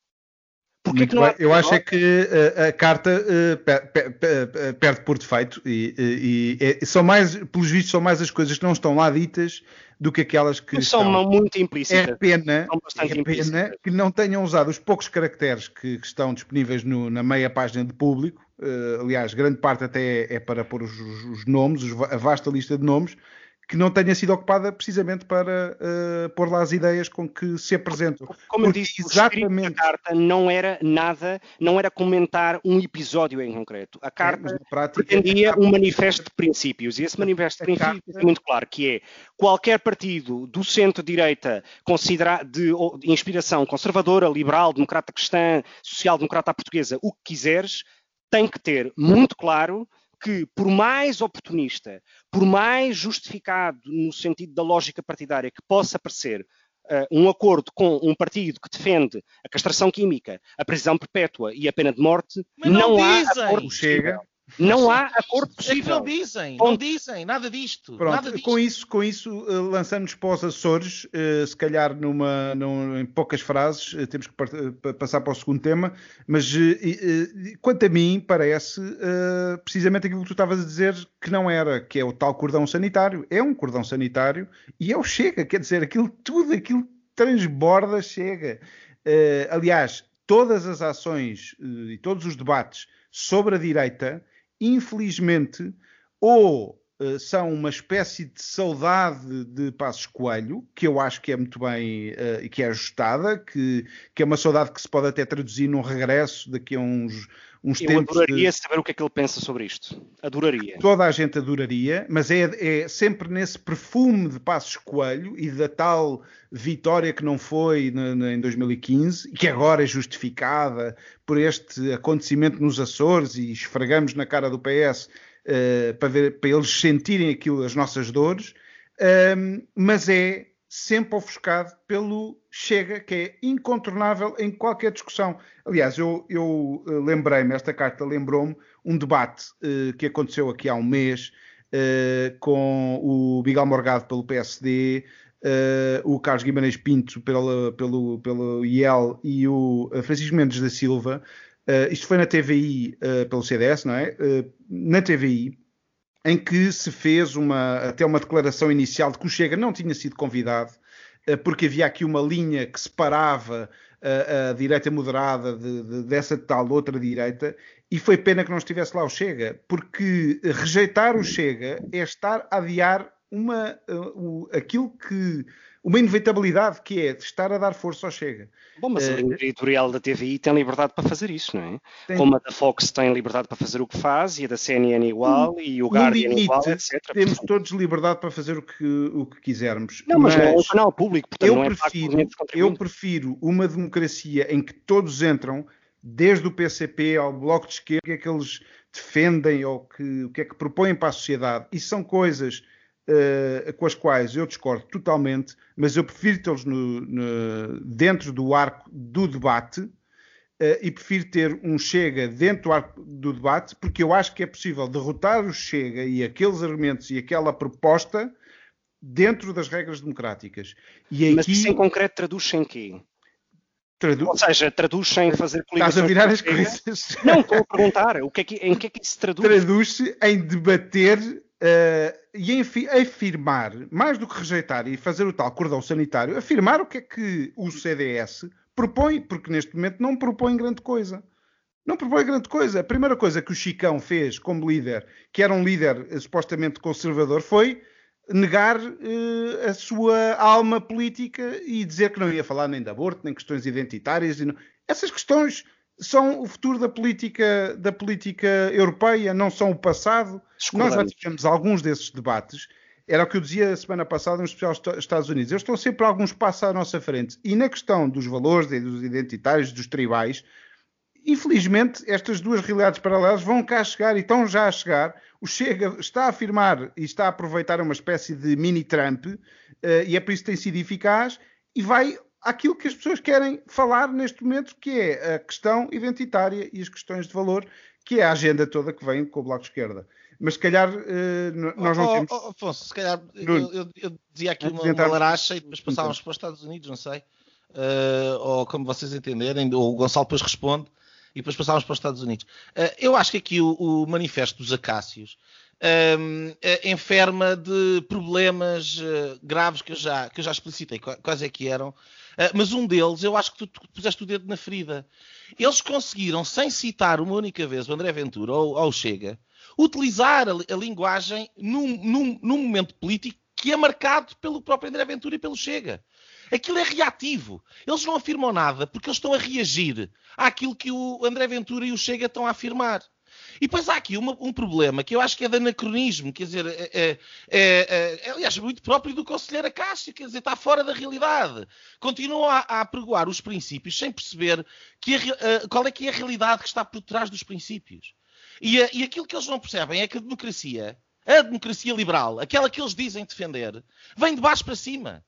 Porque que Eu acho é que uh, a carta uh, per, per, per, perde por defeito e, e, e, é, são mais, pelos vistos, são mais as coisas que não estão lá ditas do que aquelas que são estão. muito implícitas. É pena, é pena que não tenham usado os poucos caracteres que, que estão disponíveis no, na meia página de público. Uh, aliás, grande parte até é, é para pôr os, os nomes, a vasta lista de nomes que não tenha sido ocupada precisamente para uh, pôr lá as ideias com que se apresentam. Como Porque eu disse, exatamente... a carta não era nada, não era comentar um episódio em concreto. A carta é, prática, pretendia a... um manifesto de princípios, e esse manifesto de princípios carta... é muito claro, que é qualquer partido do centro-direita de, de inspiração conservadora, liberal, democrata cristã, social-democrata portuguesa, o que quiseres, tem que ter muito claro que, por mais oportunista, por mais justificado no sentido da lógica partidária que possa parecer uh, um acordo com um partido que defende a castração química, a prisão perpétua e a pena de morte, Mas não, não há acordo chega. Não há acordo possível. É não dizem, não dizem nada disto. Pronto, nada disto. com isso, com isso uh, lançamos para os Açores, uh, se calhar numa, num, em poucas frases, uh, temos que passar para o segundo tema, mas quanto a mim, parece precisamente aquilo que tu estavas a dizer que não era, que é o tal cordão sanitário. É um cordão sanitário e é o chega, quer dizer, aquilo tudo, aquilo transborda, chega. aliás, todas as ações e todos os debates sobre a direita infelizmente, ou uh, são uma espécie de saudade de Passos Coelho, que eu acho que é muito bem uh, e que é ajustada, que, que é uma saudade que se pode até traduzir num regresso daqui a uns, uns eu tempos. Eu adoraria de... saber o que é que ele pensa sobre isto. Adoraria. Toda a gente adoraria, mas é, é sempre nesse perfume de Passos Coelho e da tal vitória que não foi na, na, em 2015 e que agora é justificada por este acontecimento nos Açores e esfregamos na cara do PS uh, eh, para, ver, para eles sentirem aquilo, as nossas dores, um, mas é sempre ofuscado pelo Chega, que é incontornável em qualquer discussão. Aliás, eu, eu uh, lembrei-me, esta carta lembrou-me um debate uh, que aconteceu aqui há um mês uh, com o Miguel Morgado pelo PSD, o Carlos Guimarães Pinto pelo, pelo, pelo IEL e o Francisco Mendes da Silva, uh, isto foi na TVI uh, pelo CDS, não é? Uh, na TVI, em que se fez uma, até uma declaração inicial de que o Chega não tinha sido convidado, porque havia aqui uma linha que separava a, a direita moderada de, de, dessa tal outra direita, e foi pena que não estivesse lá o Chega, porque rejeitar o Chega é estar a adiar uma, uh, aquilo que uma inevitabilidade que é estar a dar força ao Chega. Bom, mas a linha editorial da TVI tem liberdade para fazer isso, não é? Tem... Como a da Fox tem liberdade para fazer o que faz, e a da CNN igual, e o Guardian limite, igual, etc. Temos todos liberdade para fazer o que, o que quisermos. Não, mas, mas não é um canal público, portanto eu não é prefiro, Eu prefiro uma democracia em que todos entram, desde o PCP ao Bloco de Esquerda, o que é que eles defendem ou que, o que é que propõem para a sociedade, e são coisas uh, com as quais eu discordo totalmente, mas eu prefiro tê-los dentro do arco do debate uh, e prefiro ter um Chega dentro do arco do debate, porque eu acho que é possível derrotar o Chega e aqueles argumentos e aquela proposta dentro das regras democráticas. E mas isso em concreto traduz-se em quê? Tradu... Ou seja, traduz sem fazer coligações. Estás a virar as coisas. Não, estou a perguntar. O que é que, em que é que isso se traduz? Traduz-se em debater uh, e afirmar, mais do que rejeitar e fazer o tal cordão sanitário, afirmar o que é que o CDS propõe, porque neste momento não propõe grande coisa. Não propõe grande coisa. A primeira coisa que o Chicão fez como líder, que era um líder supostamente conservador, foi negar uh, a sua alma política e dizer que não ia falar nem de aborto, nem questões identitárias. Não... Essas questões são o futuro da política, da política europeia, não são o passado. Nós já tivemos alguns desses debates. Era o que eu dizia a semana passada no especial Estados Unidos. Eles estão sempre alguns passos à nossa frente. E na questão dos valores, dos identitários, dos tribais, infelizmente, estas duas realidades paralelas vão cá chegar e estão já a chegar. O Chega está a afirmar e está a aproveitar uma espécie de mini Trump, uh, e é por isso que tem sido eficaz, e vai àquilo que as pessoas querem falar neste momento, que é a questão identitária e as questões de valor, que é a agenda toda que vem com o Bloco de Esquerda. Mas se calhar uh, nós não oh, temos. Oh, Afonso, se calhar eu, eu, eu, dizia aqui uma, uma laracha e depois passávamos então. para os Estados Unidos, não sei. Uh, ou como vocês entenderem, ou o Gonçalo depois responde e depois passávamos para os Estados Unidos. Uh, eu acho que aqui o, o manifesto dos Acácios um, enferma de problemas graves que eu já, que eu já explicitei. Quais é que eram? Ah, mas um deles, eu acho que tu, tu, puseste o dedo na ferida. Eles conseguiram, sem citar uma única vez o André Ventura ou, ou Chega, utilizar a, a linguagem num, num, num, momento político que é marcado pelo próprio André Ventura e pelo Chega. Aquilo é reativo. Eles não afirmam nada porque eles estão a reagir àquilo que o André Ventura e o Chega estão a afirmar. E depois há aqui uma, um problema que eu acho que é de anacronismo, quer dizer, é, é, é, é aliás, muito próprio do conselheiro Acácio, quer dizer, está fora da realidade. Continua a, a apregoar os princípios sem perceber que a, qual é que é a realidade que está por trás dos princípios. E, e aquilo que eles não percebem é que a democracia, a democracia liberal, aquela que eles dizem defender, vem de baixo para cima.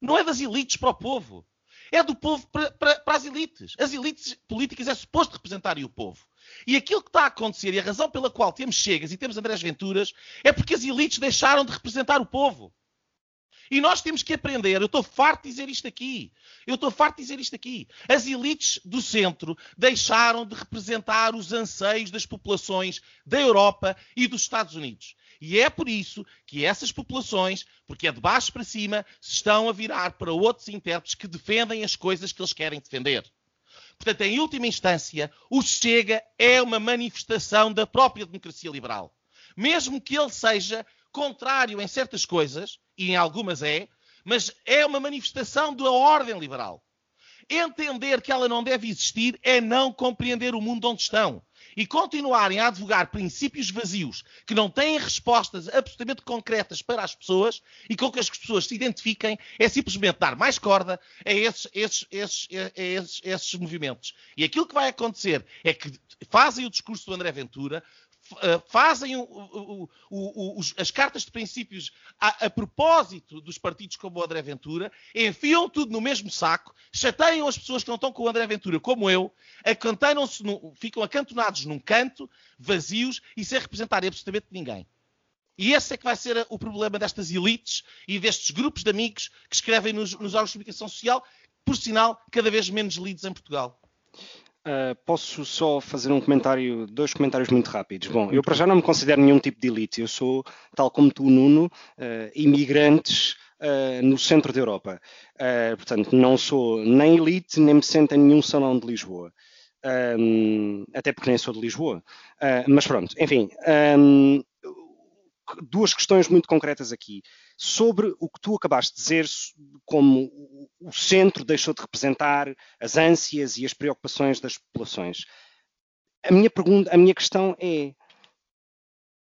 Não é das elites para o povo. É do povo para, as elites. As elites políticas é suposto representarem o povo. E aquilo que está a acontecer, e a razão pela qual temos Chegas e temos Andrés Venturas, é porque as elites deixaram de representar o povo. E nós temos que aprender. Eu estou farto de dizer isto aqui. Eu estou farto de dizer isto aqui. As elites do centro deixaram de representar os anseios das populações da Europa e dos Estados Unidos. E é por isso que essas populações, porque é de baixo para cima, se estão a virar para outros intérpretes que defendem as coisas que eles querem defender. Portanto, em última instância, o Chega é uma manifestação da própria democracia liberal. Mesmo que ele seja contrário em certas coisas, e em algumas é, mas é uma manifestação da ordem liberal. Entender que ela não deve existir é não compreender o mundo onde estão e continuarem a advogar princípios vazios que não têm respostas absolutamente concretas para as pessoas e com que as pessoas se identifiquem, é simplesmente dar mais corda a esses, esses, esses, a esses, esses movimentos. E aquilo que vai acontecer é que fazem o discurso do André Ventura, eh, fazem o, o, as cartas de princípios a, a, propósito dos partidos como o André Ventura, enfiam tudo no mesmo saco, chateiam as pessoas que não estão com o André Ventura, como eu, acantonam-se, ficam acantonados num canto, vazios e sem representar absolutamente ninguém. E esse é que vai ser o problema destas elites e destes grupos de amigos que escrevem nos, nos órgãos de comunicação social, por sinal, cada vez menos lidos em Portugal. Uh, posso só fazer um comentário, dois comentários muito rápidos. Bom, eu para já não me considero nenhum tipo de elite. Eu sou, tal como tu, Nuno, uh, imigrantes uh, no centro da Europa. portanto, não sou nem elite, nem me sento em nenhum salão de Lisboa. Um, até porque nem sou de Lisboa. mas pronto, enfim. Um, duas questões muito concretas aqui. Sobre o que tu acabaste de dizer, como o centro deixou de representar as ânsias e as preocupações das populações. A minha pergunta, a minha questão é: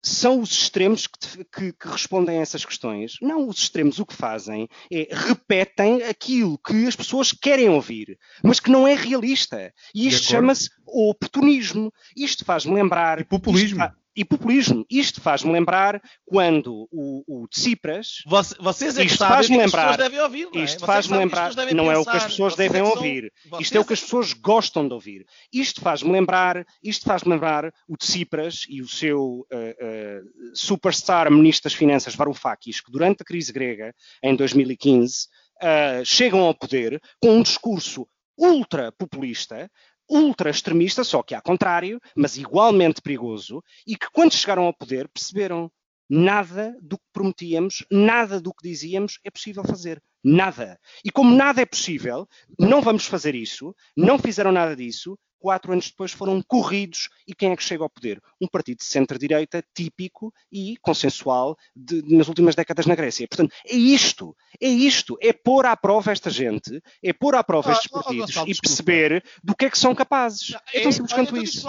são os extremos que, que, que, respondem a essas questões? Não, os extremos o que fazem é repetem aquilo que as pessoas querem ouvir, mas que não é realista. E isto chama-se oportunismo. Isto faz-me lembrar. E populismo e populismo. Isto faz-me lembrar quando o, o Tsipras. Você, vocês é que sabem faz lembrar, que as pessoas devem ouvir. Não é? Isto faz-me lembrar. Não pensar, é o que as pessoas devem ouvir. Isto é o que as pessoas gostam de ouvir. Isto faz-me lembrar. Isto faz-me lembrar o Tsipras e o seu uh, uh, superstar ministro das Finanças Varoufakis, que durante a crise grega, em 2015, uh, chegam ao poder com um discurso ultra populista, ultra extremista, só que ao contrário, mas igualmente perigoso, e que quando chegaram ao poder perceberam nada do que prometíamos, nada do que dizíamos é possível fazer. Nada. E como nada é possível, não vamos fazer isso, não fizeram nada disso, quatro anos depois foram corridos e quem é que chega ao poder? Um partido de centro-direita típico e consensual de, nas últimas décadas na Grécia. Portanto, é isto, é isto, é pôr à prova esta gente, é pôr à prova ah, estes partidos oh, oh, e perceber do que é que são capazes. é tão simples quanto isso.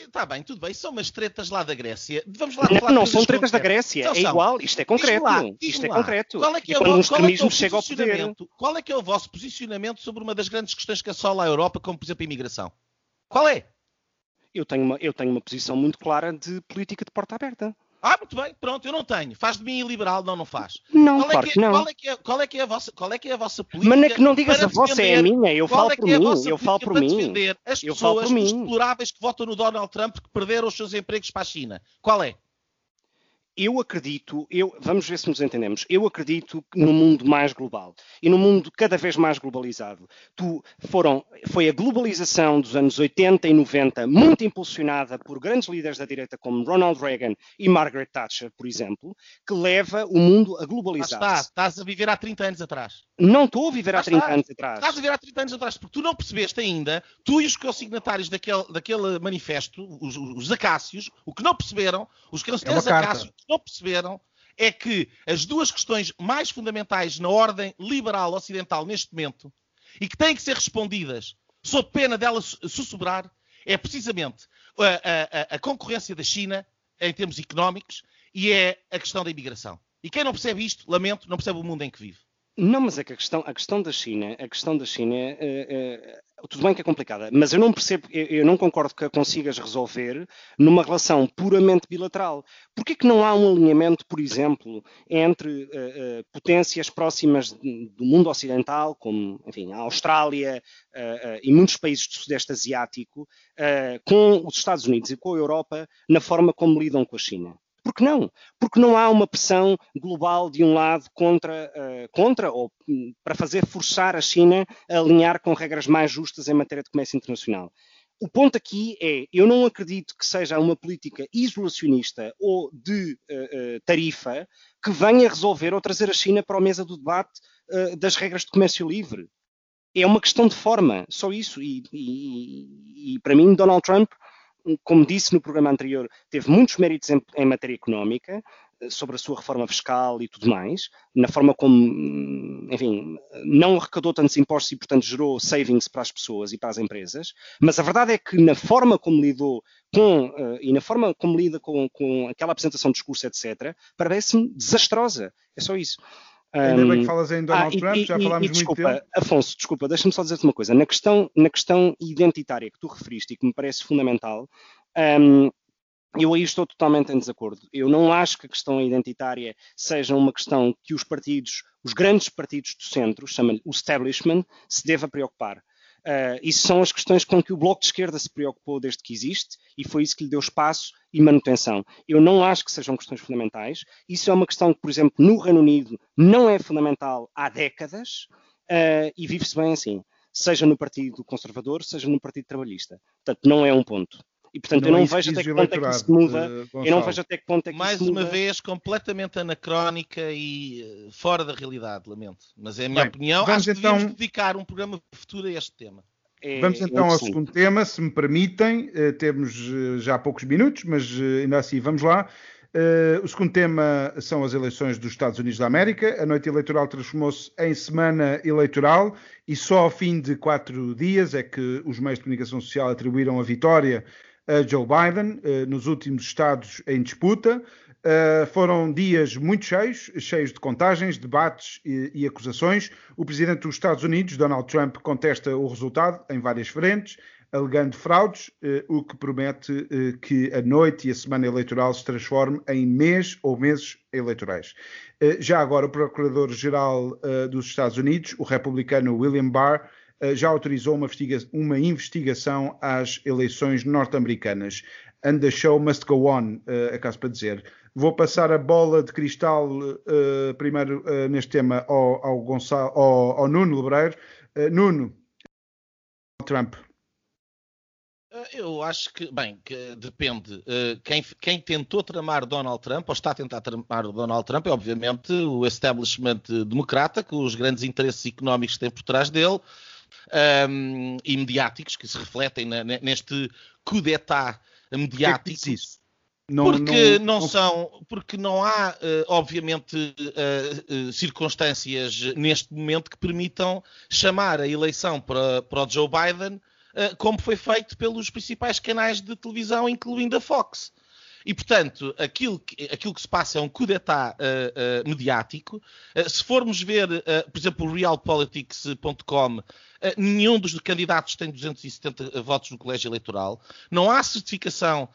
Está bem, tudo bem, são umas tretas lá da Grécia. Vamos lá não, não são tretas da Grécia, é igual, isto é concreto. Lá, isto é concreto. Qual é que é, o, um qual é, que é o chega ao poder. Qual é que é o vosso posicionamento sobre uma das grandes questões que assola a Europa, como por exemplo a imigração? Qual é? Eu tenho uma, eu tenho uma posição muito clara de política de porta aberta. Ah, muito bem, pronto, eu não tenho. Faz de mim liberal, não, não faz. Não, qual é claro que, é, não. Qual é, que é, qual, é que é a vossa, qual é que é a vossa política? Mas é que não digas a vossa, é a minha, eu falo é por é mim, eu falo por mim. as eu pessoas os exploráveis que votam no Donald Trump que perderam os seus empregos para a China. Qual é? Eu acredito, eu, vamos ver se nos entendemos, eu acredito no mundo mais global e no mundo cada vez mais globalizado. Tu, foram, foi a globalização dos anos 80 e 90, muito impulsionada por grandes líderes da direita como Ronald Reagan e Margaret Thatcher, por exemplo, que leva o mundo a globalizar. Está, estás a viver há 30 anos atrás. Não estou a viver há 30 estás, anos atrás. Estás a viver há 30 anos atrás, porque tu não percebeste ainda, tu e os consignatários daquele, daquele manifesto, os, os acácios, o que não perceberam, os cancelheiros é acácios, não perceberam é que as duas questões mais fundamentais na ordem liberal ocidental neste momento e que têm que ser respondidas sob pena delas sussurrar é precisamente a, a, a, concorrência da China em termos económicos e é a questão da imigração. E quem não percebe isto, lamento, não percebe o mundo em que vive. Não, mas é que a questão, a questão da China, a questão da China, é, é, tudo bem que é complicada, mas eu não percebo, eu, eu, não concordo que a consigas resolver numa relação puramente bilateral. Por que não há um alinhamento, por exemplo, entre uh, uh, potências próximas do mundo ocidental, como, enfim, a Austrália uh, e muitos países do Sudeste Asiático, com os Estados Unidos e com a Europa, na forma como lidam com a China? Por que não? Porque não há uma pressão global de um lado contra, uh, contra ou um, para fazer forçar a China a alinhar com regras mais justas em matéria de comércio internacional. O ponto aqui é, eu não acredito que seja uma política isolacionista ou de uh, tarifa que venha resolver ou trazer a China para a mesa do debate das regras de comércio livre. É uma questão de forma, só isso. E, e, e para mim, Donald Trump como disse no programa anterior, teve muitos méritos em, em, matéria económica, eh, sobre a sua reforma fiscal e tudo mais, na forma como, hum, enfim, não arrecadou tantos impostos e, portanto, gerou savings para as pessoas e para as empresas, mas a verdade é que na forma como lidou com, uh, e na forma como lida com, com aquela apresentação de discurso, etc., parece-me desastrosa. É só isso. Ainda bem que falas em Donald ah, Trump, e, já falámos e, desculpa, muito dele. Afonso, desculpa, deixa-me só dizer-te uma coisa. Na questão, na questão identitária que tu referiste e que me parece fundamental, um, eu aí estou totalmente em desacordo. Eu não acho que a questão identitária seja uma questão que os partidos, os grandes partidos do centro, chamam-lhe o establishment, se deva preocupar. Uh, isso são as questões com que o Bloco de Esquerda se preocupou desde que existe e foi isso que lhe deu espaço e manutenção. Eu não acho que sejam questões fundamentais. Isso é uma questão que, por exemplo, no Reino Unido não é fundamental há décadas uh, e vive-se bem assim. seja no Partido Conservador, seja no Partido Trabalhista. Portanto, não é um ponto. E, portanto, não eu não vejo até que ponto é que isso muda. Uh, eu não vejo até que ponto é que Mais isso uma vez, completamente anacrónica e uh, fora da realidade, lamento. Mas é a minha Bem, opinião. Acho que então... dedicar um programa futuro a este tema. É, vamos então ao segundo tema, se me permitem. Uh, temos já poucos minutos, mas ainda assim vamos lá. Uh, o segundo tema são as eleições dos Estados Unidos da América. A noite eleitoral transformou-se em semana eleitoral e só ao fim de quatro dias é que os meios de comunicação social atribuíram a vitória Joe Biden uh, nos últimos estados em disputa. Uh, foram dias muito cheios, cheios de contagens, debates e, e, acusações. O presidente dos Estados Unidos, Donald Trump, contesta o resultado em várias frentes, alegando fraudes, uh, o que promete uh, que a noite e a semana eleitoral se transforme em mês ou meses eleitorais. já agora, o Procurador-Geral dos Estados Unidos, o republicano William Barr, eh, já autorizou uma, investiga uma investigação às eleições norte-americanas. And the show must go on, uh, acaso para dizer. Vou passar a bola de cristal uh, primeiro uh, neste tema ao, ao, Gonçalo, ao, ao Nuno Lebreiro. Uh, Nuno, Trump. Eu acho que, bem, que depende. Quem, quem, tentou tramar Donald Trump, ou está a tentar tramar Donald Trump, é obviamente o establishment democrata, com os grandes interesses económicos que tem por trás dele um, e mediáticos que se refletem na, neste coup d'état mediático. Que é que não, porque não, não, são, porque não há, uh, obviamente, uh, uh, circunstâncias neste momento que permitam chamar a eleição para, para o Joe Biden como foi feito pelos principais canais de televisão, incluindo a Fox. E, portanto, aquilo que, aquilo que se passa é um coup d'etat uh, uh, mediático. Uh, se formos ver, por exemplo, o realpolitics.com, nenhum dos candidatos tem 270 votos no colégio eleitoral. Não há certificação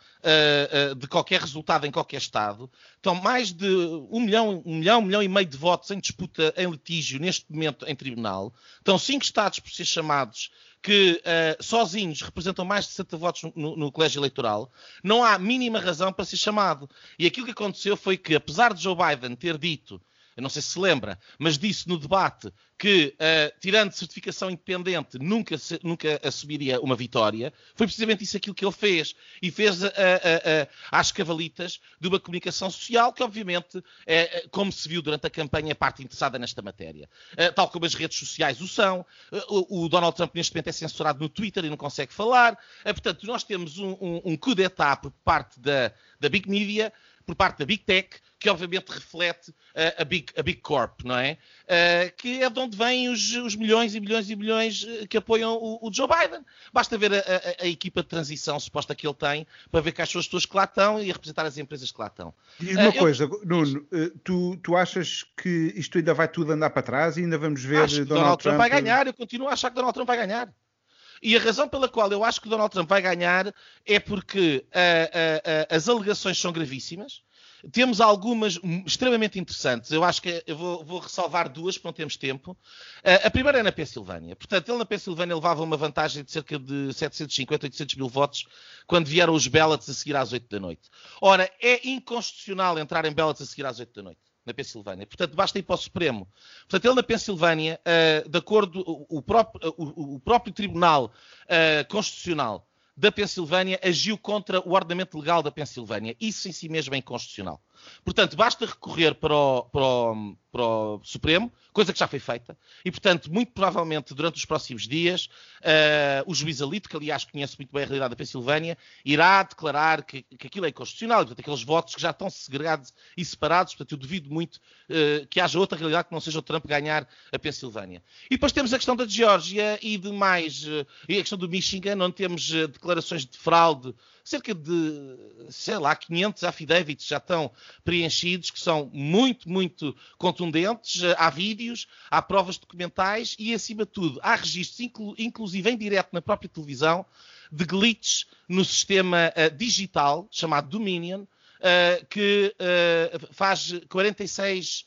de qualquer resultado em qualquer Estado. Estão mais de um milhão, um milhão, um milhão e meio de votos em disputa em litígio neste momento em tribunal. Estão cinco Estados por ser chamados que uh, sozinhos representam mais de 60 votos no, no, colégio eleitoral, não há mínima razão para ser chamado. E aquilo que aconteceu foi que, apesar de Joe Biden ter dito eu não sei se se lembra, mas disse no debate que, uh, tirando certificação independente, nunca, nunca assumiria uma vitória. Foi precisamente isso aquilo que ele fez. E fez uh, uh, às cavalitas de uma comunicação social que, obviamente, é, como se viu durante a campanha, é parte interessada nesta matéria. tal como as redes sociais o são. O, o, Donald Trump, neste momento, é censurado no Twitter e não consegue falar. portanto, nós temos um, um, um coup d'etat por parte da, da Big Media, por parte da Big Tech, que obviamente reflete uh, a, Big, a Big Corp, não é? Uh, que é de onde vêm os, os, milhões e milhões e milhões eh, que apoiam o, o Joe Biden. Basta ver a, a, a, equipa de transição suposta que ele tem para ver são as pessoas que lá estão e a representar as empresas que lá estão. Diz uma coisa. Nuno, tu, tu achas que isto ainda vai tudo andar para trás e ainda vamos ver Donald, Donald Trump... Trump vai ganhar, eu continuo a achar que Donald Trump vai ganhar. E a razão pela qual eu acho que Donald Trump vai ganhar é porque uh, uh, uh, as alegações são gravíssimas. Temos algumas extremamente interessantes. Eu acho que eu vou, vou ressalvar duas, porque não temos tempo. a primeira é na Pensilvânia. Portanto, ele na Pensilvânia levava uma vantagem de cerca de 750, 800 mil votos quando vieram os ballots a seguir às 8 da noite. Ora, é inconstitucional entrar em ballots a seguir às 8 da noite na Pensilvânia. Portanto, basta ir para o Supremo. Portanto, ele na Pensilvânia, uh, de acordo, o, o, próprio, o, o próprio Tribunal uh, Constitucional da Pensilvânia agiu contra o ordenamento legal da Pensilvânia. Isso em si mesmo é inconstitucional. Portanto, basta recorrer para o, para o, para o Supremo, coisa que já foi feita, e, portanto, muito provavelmente durante os próximos dias, uh, o juiz Alito, que aliás conhece muito bem a realidade da Pensilvânia, irá declarar que, que aquilo é inconstitucional, e, portanto, aqueles votos que já estão segregados e separados, portanto, eu duvido muito uh, que haja outra realidade que não seja o Trump ganhar a Pensilvânia. E depois temos a questão da Geórgia e de mais, uh, e a questão do Michigan, onde temos declarações de fraude cerca de, sei lá, 500 affidavits já estão preenchidos, que são muito, muito contundentes. Há vídeos, há provas documentais e, acima de tudo, há registros, inclu inclusive em direto na própria televisão, de glitches no sistema uh, digital chamado Dominion, uh, que uh, faz 46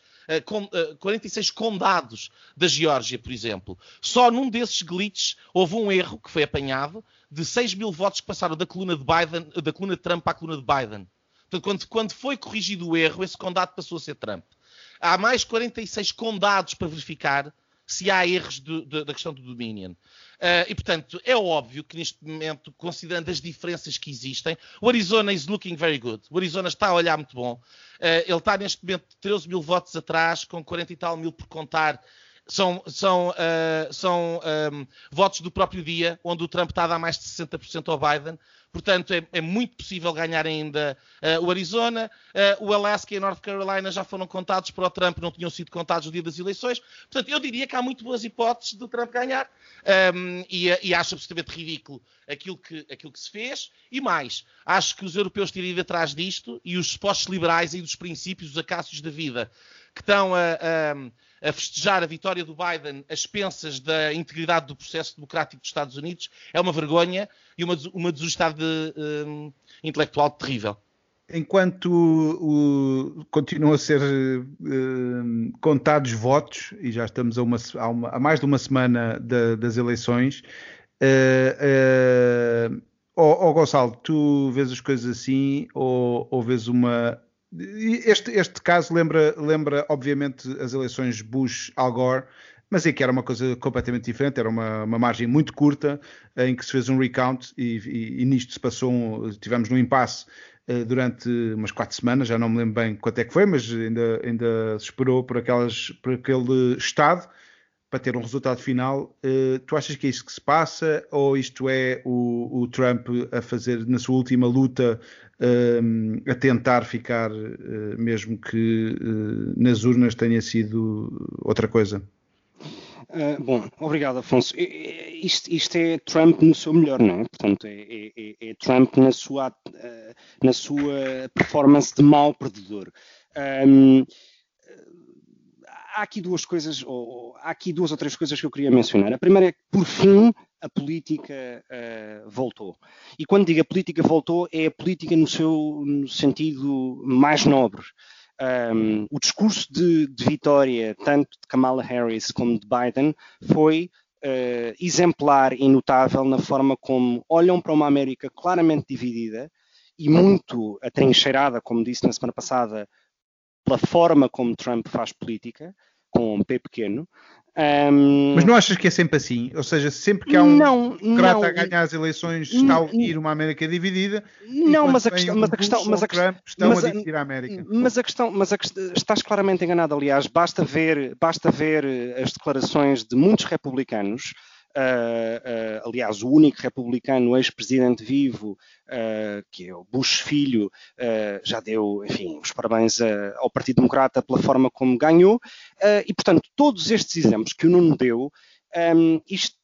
46 condados da Geórgia, por exemplo. Só num desses glitches houve um erro que foi apanhado de 6 mil votos que passaram da coluna de Biden, da coluna de Trump a coluna de Biden. Portanto, quando, quando foi corrigido o erro, esse condado passou a ser Trump. Há mais 46 condados para verificar se há erros de, de, da questão do Dominion. Uh, e, portanto, é óbvio que neste momento, considerando as diferenças que existem, o Arizona is looking very good. O Arizona está a olhar muito bom. Uh, ele está neste momento 13 mil votos atrás, com 40 e tal mil por contar são, são, uh, são um, votos do próprio dia, onde o Trump está a dar mais de 60% ao Biden. Portanto, é, é muito possível ganhar ainda uh, o Arizona. Uh, o Alaska e a North Carolina já foram contados para o Trump, não tinham sido contados no dia das eleições. Portanto, eu diria que há muito boas hipóteses do Trump ganhar. Um, e, e, acho absolutamente ridículo aquilo que, aquilo que se fez. E mais, acho que os europeus teriam ido atrás disto e os supostos liberais e dos princípios, os acácios da vida, que estão a, a, a, festejar a vitória do Biden às expensas da integridade do processo democrático dos Estados Unidos, é uma vergonha e uma, uma um, intelectual terrível. Enquanto o, continuam a ser uh, contados votos, e já estamos a, uma, a, uma, a mais de uma semana da, das eleições, uh, uh, oh, oh, Gonçalo, tu vês as coisas assim ou, ou vês uma este, este caso lembra, lembra, obviamente, as eleições Bush-Al Gore, mas em que era uma coisa completamente diferente, era uma, uma margem muito curta, em que se fez um recount e, e, e nisto se passou, um, tivemos num impasse uh, durante umas quatro semanas, já não me lembro bem quanto é que foi, mas ainda, ainda se esperou por, aquelas, por aquele estado para ter um resultado final. Uh, tu achas que é isso que se passa ou isto é o, o Trump a fazer na sua última luta a tentar ficar, uh, mesmo que nas urnas tenha sido outra coisa? bom, obrigado, Afonso. Isto, isto, é Trump no seu melhor, não é? Portanto, é, é, é Trump na sua, na sua performance de mau perdedor. Um, há aqui duas coisas, ou, há aqui duas ou três coisas que eu queria mencionar. A primeira é que, por fim, a política uh, voltou. E quando digo a política voltou, é a política no seu no sentido mais nobre. Um, o discurso de, de, vitória, tanto de Kamala Harris como de Biden, foi uh, exemplar e notável na forma como olham para uma América claramente dividida e muito atrincheirada, como disse na semana passada, pela forma como Trump faz política, com um P pequeno. Um... Mas não achas que é sempre assim? Ou seja, sempre que há um não, democrata a ganhar as eleições está a unir uma América dividida? Não, mas a, questão, mas a questão, mas a questão, estão mas a dividir a América. Mas a questão, mas a estás claramente enganado. Aliás, basta ver, basta ver as declarações de muitos republicanos Uh, uh, aliás, o único republicano ex-presidente vivo, uh, que é o Bush filho, já deu, enfim, os parabéns ao Partido Democrata pela forma como ganhou. e, portanto, todos estes exemplos que o Nuno deu, um, isto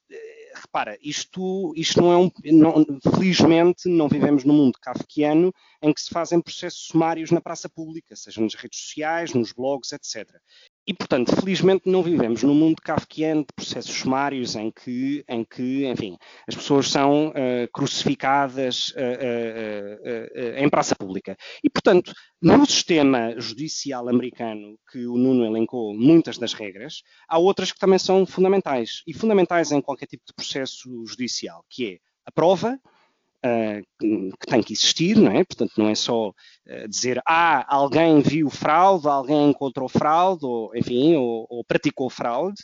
repara, isto, isto não é um. Não, felizmente, não vivemos num mundo kafkiano em que se fazem processos sumários na praça pública, seja nas redes sociais, nos blogs, etc. E, portanto, felizmente não vivemos num mundo kafkiano de processos sumários em que, em que enfim, as pessoas são uh, crucificadas uh, uh, em praça pública. E, portanto, no sistema judicial americano que o Nuno elencou muitas das regras, há outras que também são fundamentais. E fundamentais em qualquer tipo de processo judicial, que é a prova, uh, que tem que existir, não é? Portanto, não é só uh, dizer ah, alguém viu fraude, alguém encontrou fraude, ou enfim, ou, ou praticou fraude,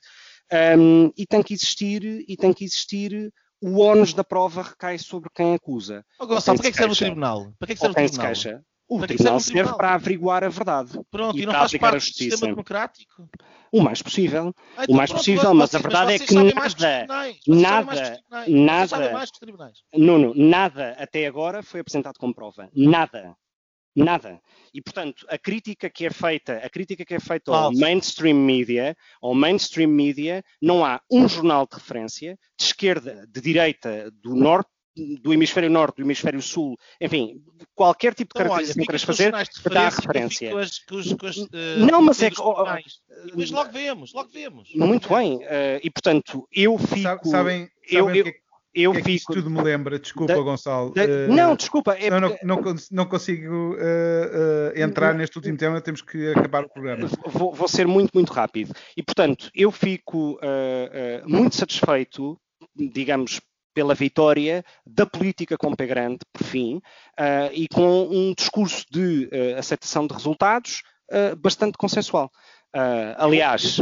um, e tem que existir, e tem que existir o ónus da prova recai sobre quem acusa. Oh, Gonçalo, para que é que serve o tribunal? Para que é que serve o tribunal? Se queixa. O para tribunal serve tribunal? para averiguar a verdade. Pronto, e, e não faz parte do sistema democrático? O mais possível. Ah, então, o mais pronto, possível, mas a verdade é que nada, nada, nada, Nuno, nada até agora foi apresentado como prova. Nada. Nada. E, portanto, a crítica que é feita, a crítica que é feita ao mainstream media, ao mainstream media, não há um jornal de referência, de esquerda, de direita, do norte, do hemisfério norte, do hemisfério sul, enfim, qualquer tipo de então, característica que queiras fazer, dá referência. Com as, com os, com as, uh, não, mas é que. Oh, mas logo vemos, logo vemos. Muito bem, uh, e portanto, eu fico. Sabem, eu, sabem eu, que, eu que é fico. tudo me lembra, desculpa, da, Gonçalo. Da, uh, não, desculpa. É não, não, não, consigo entrar neste último tema, temos que acabar o programa. Vou, vou ser muito, muito rápido. E portanto, eu fico muito satisfeito, digamos, pela vitória da política com P grande, por fim, uh, e com um discurso de uh, aceitação de resultados uh, bastante consensual. aliás,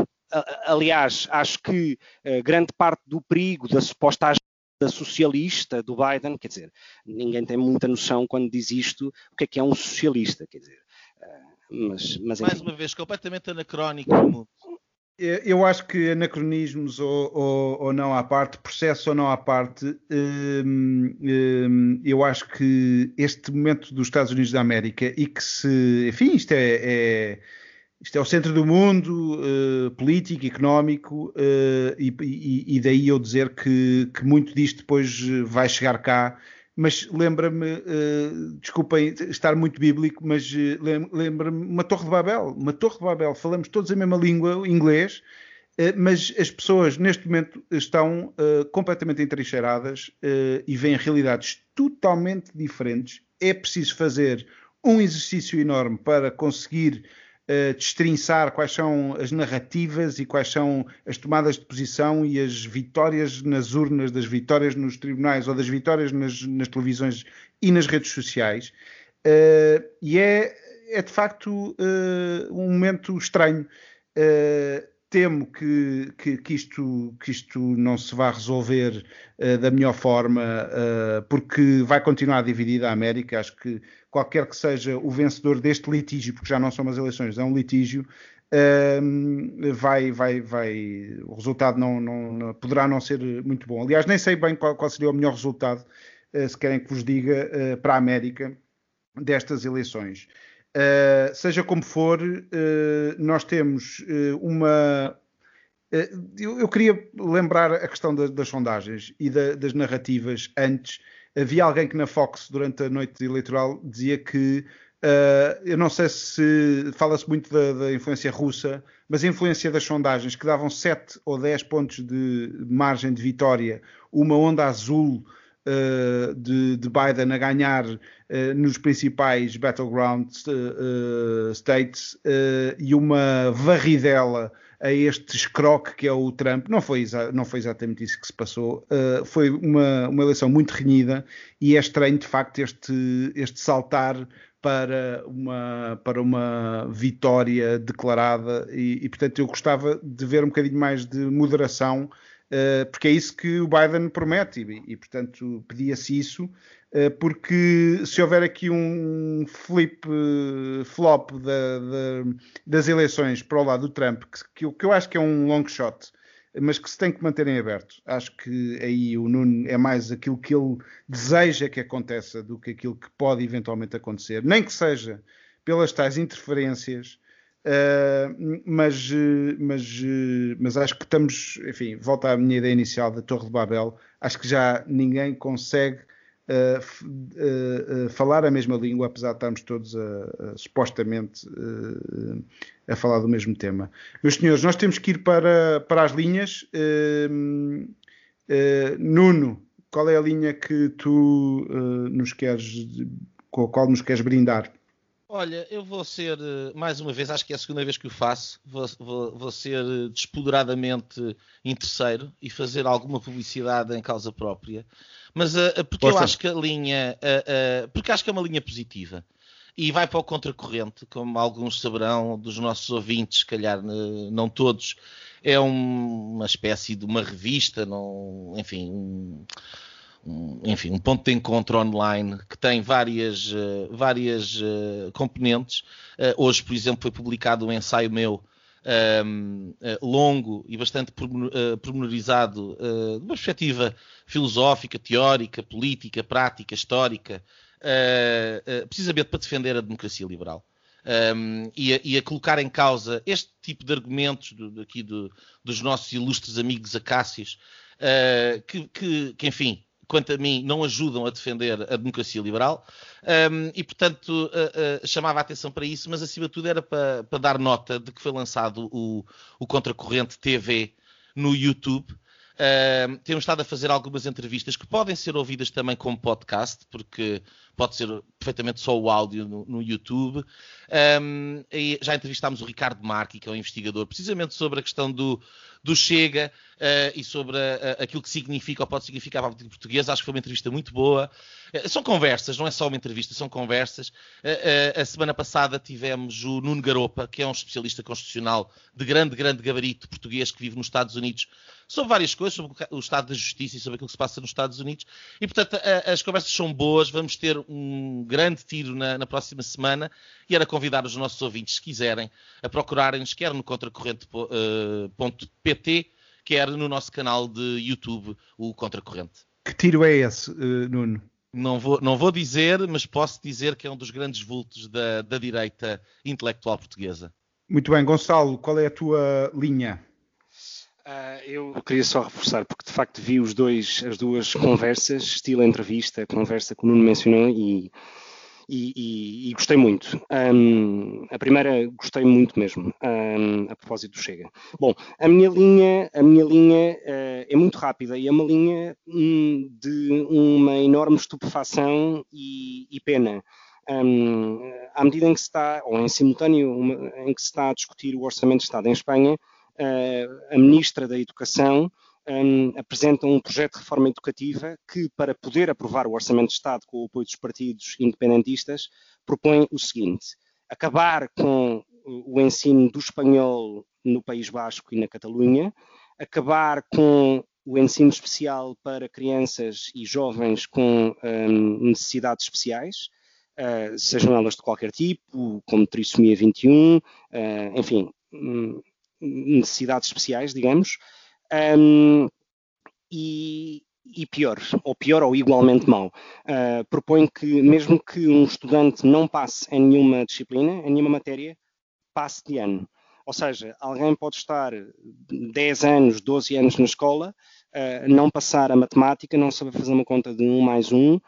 aliás, acho que grande parte do perigo da suposta agenda socialista do Biden, quer dizer, ninguém tem muita noção quando diz isto, o que é que é um socialista, quer dizer. Mas, mas, Mais uma vez, completamente anacrónico. Eu acho que anacronismos ou, ou, ou, não à parte, processo ou não à parte, hum, hum, eu acho que este momento dos Estados Unidos da América e que se, enfim, isto é, é isto é o centro do mundo uh, político, económico, uh, e, e, e, daí eu dizer que, que muito disto depois vai chegar cá mas lembra-me, uh, desculpem estar muito bíblico, mas uh, lembra-me uma Torre de Babel. Uma Torre de Babel, falamos todos a mesma língua, inglês, uh, mas as pessoas neste momento estão completamente entrincheiradas e veem realidades totalmente diferentes. É preciso fazer um exercício enorme para conseguir destrinçar quais são as narrativas e quais são as tomadas de posição e as vitórias nas urnas, das vitórias nos tribunais ou das vitórias nas, nas televisões e nas redes sociais. Uh, e é, é de facto uh, um momento estranho. Uh, temo que, que, que, isto, que isto não se vá resolver uh, da melhor forma, uh, porque vai continuar dividida a América. Acho que qualquer que seja o vencedor deste litígio, porque já não são umas eleições, é um litígio, uh, vai, vai, vai, o resultado não, não, não, poderá não ser muito bom. Aliás, nem sei bem qual, qual seria o melhor resultado, se querem que vos diga, para a América destas eleições. Uh, seja como for, uh, nós temos uh, uma. Eu, eu, queria lembrar a questão da, das sondagens e da, das narrativas antes. Havia alguém que na Fox, durante a noite eleitoral, dizia que. eu não sei se fala-se muito da, da, influência russa, mas a influência das sondagens que davam 7 ou 10 pontos de margem de vitória, uma onda azul uh, de, de, Biden a ganhar uh, nos principais battleground uh, states e uma varridela a este escroque que é o Trump. Não foi, não foi exatamente isso que se passou. Uh, foi uma, uma eleição muito renhida e é estranho, de facto, este, este saltar para uma, para uma vitória declarada e, e, portanto, eu gostava de ver um bocadinho mais de moderação eh, porque é isso que o Biden promete e, e portanto, pedia-se isso, eh, porque se houver aqui um flip eh, da, da, das eleições para o lado do Trump, que, que, eu acho que é um long shot, mas que se tem que manter em aberto. Acho que aí o Nuno é mais aquilo que ele deseja que aconteça do que aquilo que pode eventualmente acontecer, nem que seja pelas tais interferências Uh, mas, mas, mas acho que estamos, enfim, volta à minha ideia inicial da Torre de Babel. Acho que já ninguém consegue uh, uh, falar a mesma língua, apesar de estarmos todos a, a, supostamente a falar do mesmo tema. Meus senhores, nós temos que ir para, para as linhas. Nuno, qual é a linha que tu nos queres, com a qual nos queres brindar? Olha, eu vou ser, eh, mais uma vez, acho que é a segunda vez que o faço, vou, vou, vou ser eh, despoderadamente interesseiro e fazer alguma publicidade em causa própria, mas uh, porque Poxa. eu acho que a linha, uh, uh, porque acho que é uma linha positiva e vai para o contracorrente, como alguns saberão dos nossos ouvintes, se calhar não todos, é um, uma espécie de uma revista, não, enfim, um, enfim, um ponto de encontro online que tem várias, uh, várias uh, componentes. Uh, hoje, por exemplo, foi publicado um ensaio meu um, ehm, longo e bastante pormenorizado de uma perspectiva filosófica, teórica, política, prática, histórica, precisamente para defender a democracia liberal. Um, ehm, e, a, e, a, colocar em causa este tipo de argumentos do, aqui do, dos nossos ilustres amigos acácios, uh, que, que, que, enfim, quanto a mim, não ajudam a defender a democracia liberal. Um, e, portanto, uh, uh, chamava a atenção para isso, mas acima de tudo era para, para dar nota de que foi lançado o, o Contracorrente TV no YouTube. Uh, temos estado a fazer algumas entrevistas que podem ser ouvidas também como podcast, porque pode ser perfeitamente só o áudio no, no YouTube. Um, já entrevistámos o Ricardo Marchi, que é um investigador, precisamente sobre a questão do, do Chega uh, e sobre a, a, aquilo que significa ou pode significar para a política portuguesa. Acho que foi uma entrevista muito boa. Uh, são conversas, não é só uma entrevista, são conversas. A semana passada tivemos o Nuno Garopa, que é um especialista constitucional de grande, grande gabarito português que vive nos Estados Unidos, sobre várias coisas, sobre o estado da justiça e sobre aquilo que se passa nos Estados Unidos. E, portanto, as conversas são boas. Vamos ter um grande tiro na, na próxima semana e era convidar os nossos ouvintes, se quiserem, a procurarem-nos, quer no contracorrente.pt, quer no nosso canal de YouTube, o Contracorrente. Que tiro é esse, uh, Nuno? Não vou, não vou dizer, mas posso dizer que é um dos grandes vultos da, da direita intelectual portuguesa. Muito bem, Gonçalo, qual é a tua linha? Uh, eu queria só reforçar, porque de facto vi os dois, as duas conversas, estilo entrevista, conversa que o Nuno mencionou, e e, e, e gostei muito. Um, a primeira gostei muito mesmo, um, a propósito do Chega. Bom, a minha linha, a minha linha uh, é muito rápida e é uma linha um, de uma enorme estupefação e, e pena. À medida em que se está, ou em simultâneo uma, em que se está a discutir o Orçamento de Estado em Espanha, uh, a Ministra da Educação um, apresenta um projeto de reforma educativa que, para poder aprovar o Orçamento de Estado com o apoio dos partidos independentistas, propõe o seguinte: acabar com o ensino do espanhol no País Basco e na Catalunha, acabar com o ensino especial para crianças e jovens com um, necessidades especiais, uh, sejam elas de qualquer tipo, como trissomia 21, uh, enfim, um, necessidades especiais, digamos, um, e, e, pior, ou pior ou igualmente mau. Uh, propõe que, mesmo que um estudante não passe em nenhuma disciplina, em nenhuma matéria, passe de ano. Ou seja, alguém pode estar 10 anos, 12 anos na escola, uh, não passar a matemática, não saber fazer uma conta de 1 mais 1 uh,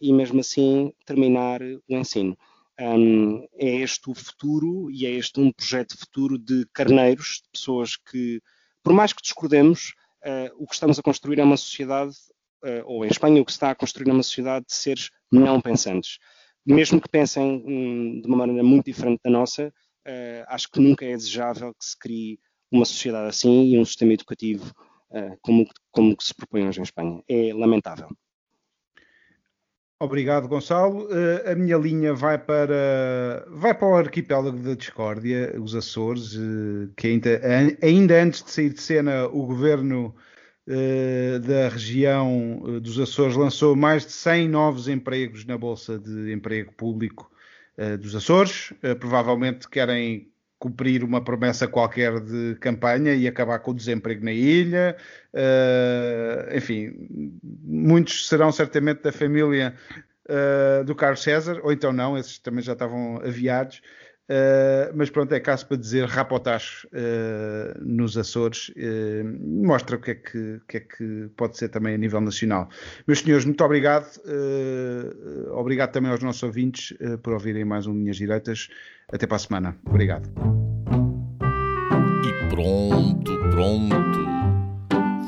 e mesmo assim terminar o ensino. Um, é este o futuro e é este um projeto futuro de carneiros, de pessoas que por mais que discordemos, uh, o que estamos a construir é uma sociedade, uh, ou em Espanha, o que se está a construir é uma sociedade de seres não pensantes. Mesmo que pensem um, de uma maneira muito diferente da nossa, uh, acho que nunca é desejável que se crie uma sociedade assim e um sistema educativo como, como que se propõe hoje em Espanha. É lamentável. Obrigado, Gonçalo. Uh, a minha linha vai para, vai para o arquipélago da discórdia, os Açores, uh, que ainda, ainda antes de sair de cena, o governo uh, da região dos Açores lançou mais de 100 novos empregos na Bolsa de Emprego Público dos Açores. provavelmente querem cumprir uma promessa qualquer de campanha e acabar com o desemprego na ilha. Uh, enfim, muitos serão certamente da família uh, do Carlos César, ou então não, esses também já estavam aviados. Uh, mas pronto, é caso para dizer rapotacho uh, nos Açores, uh, mostra o que, é que, que, é que, pode ser também a nível nacional. Meus senhores, muito obrigado. obrigado também aos nossos ouvintes por ouvirem mais um Linhas Direitas. Até para a semana. Obrigado. E pronto, pronto.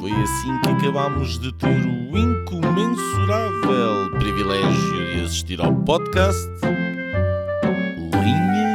Foi assim que acabámos de ter o incomensurável privilégio de assistir ao podcast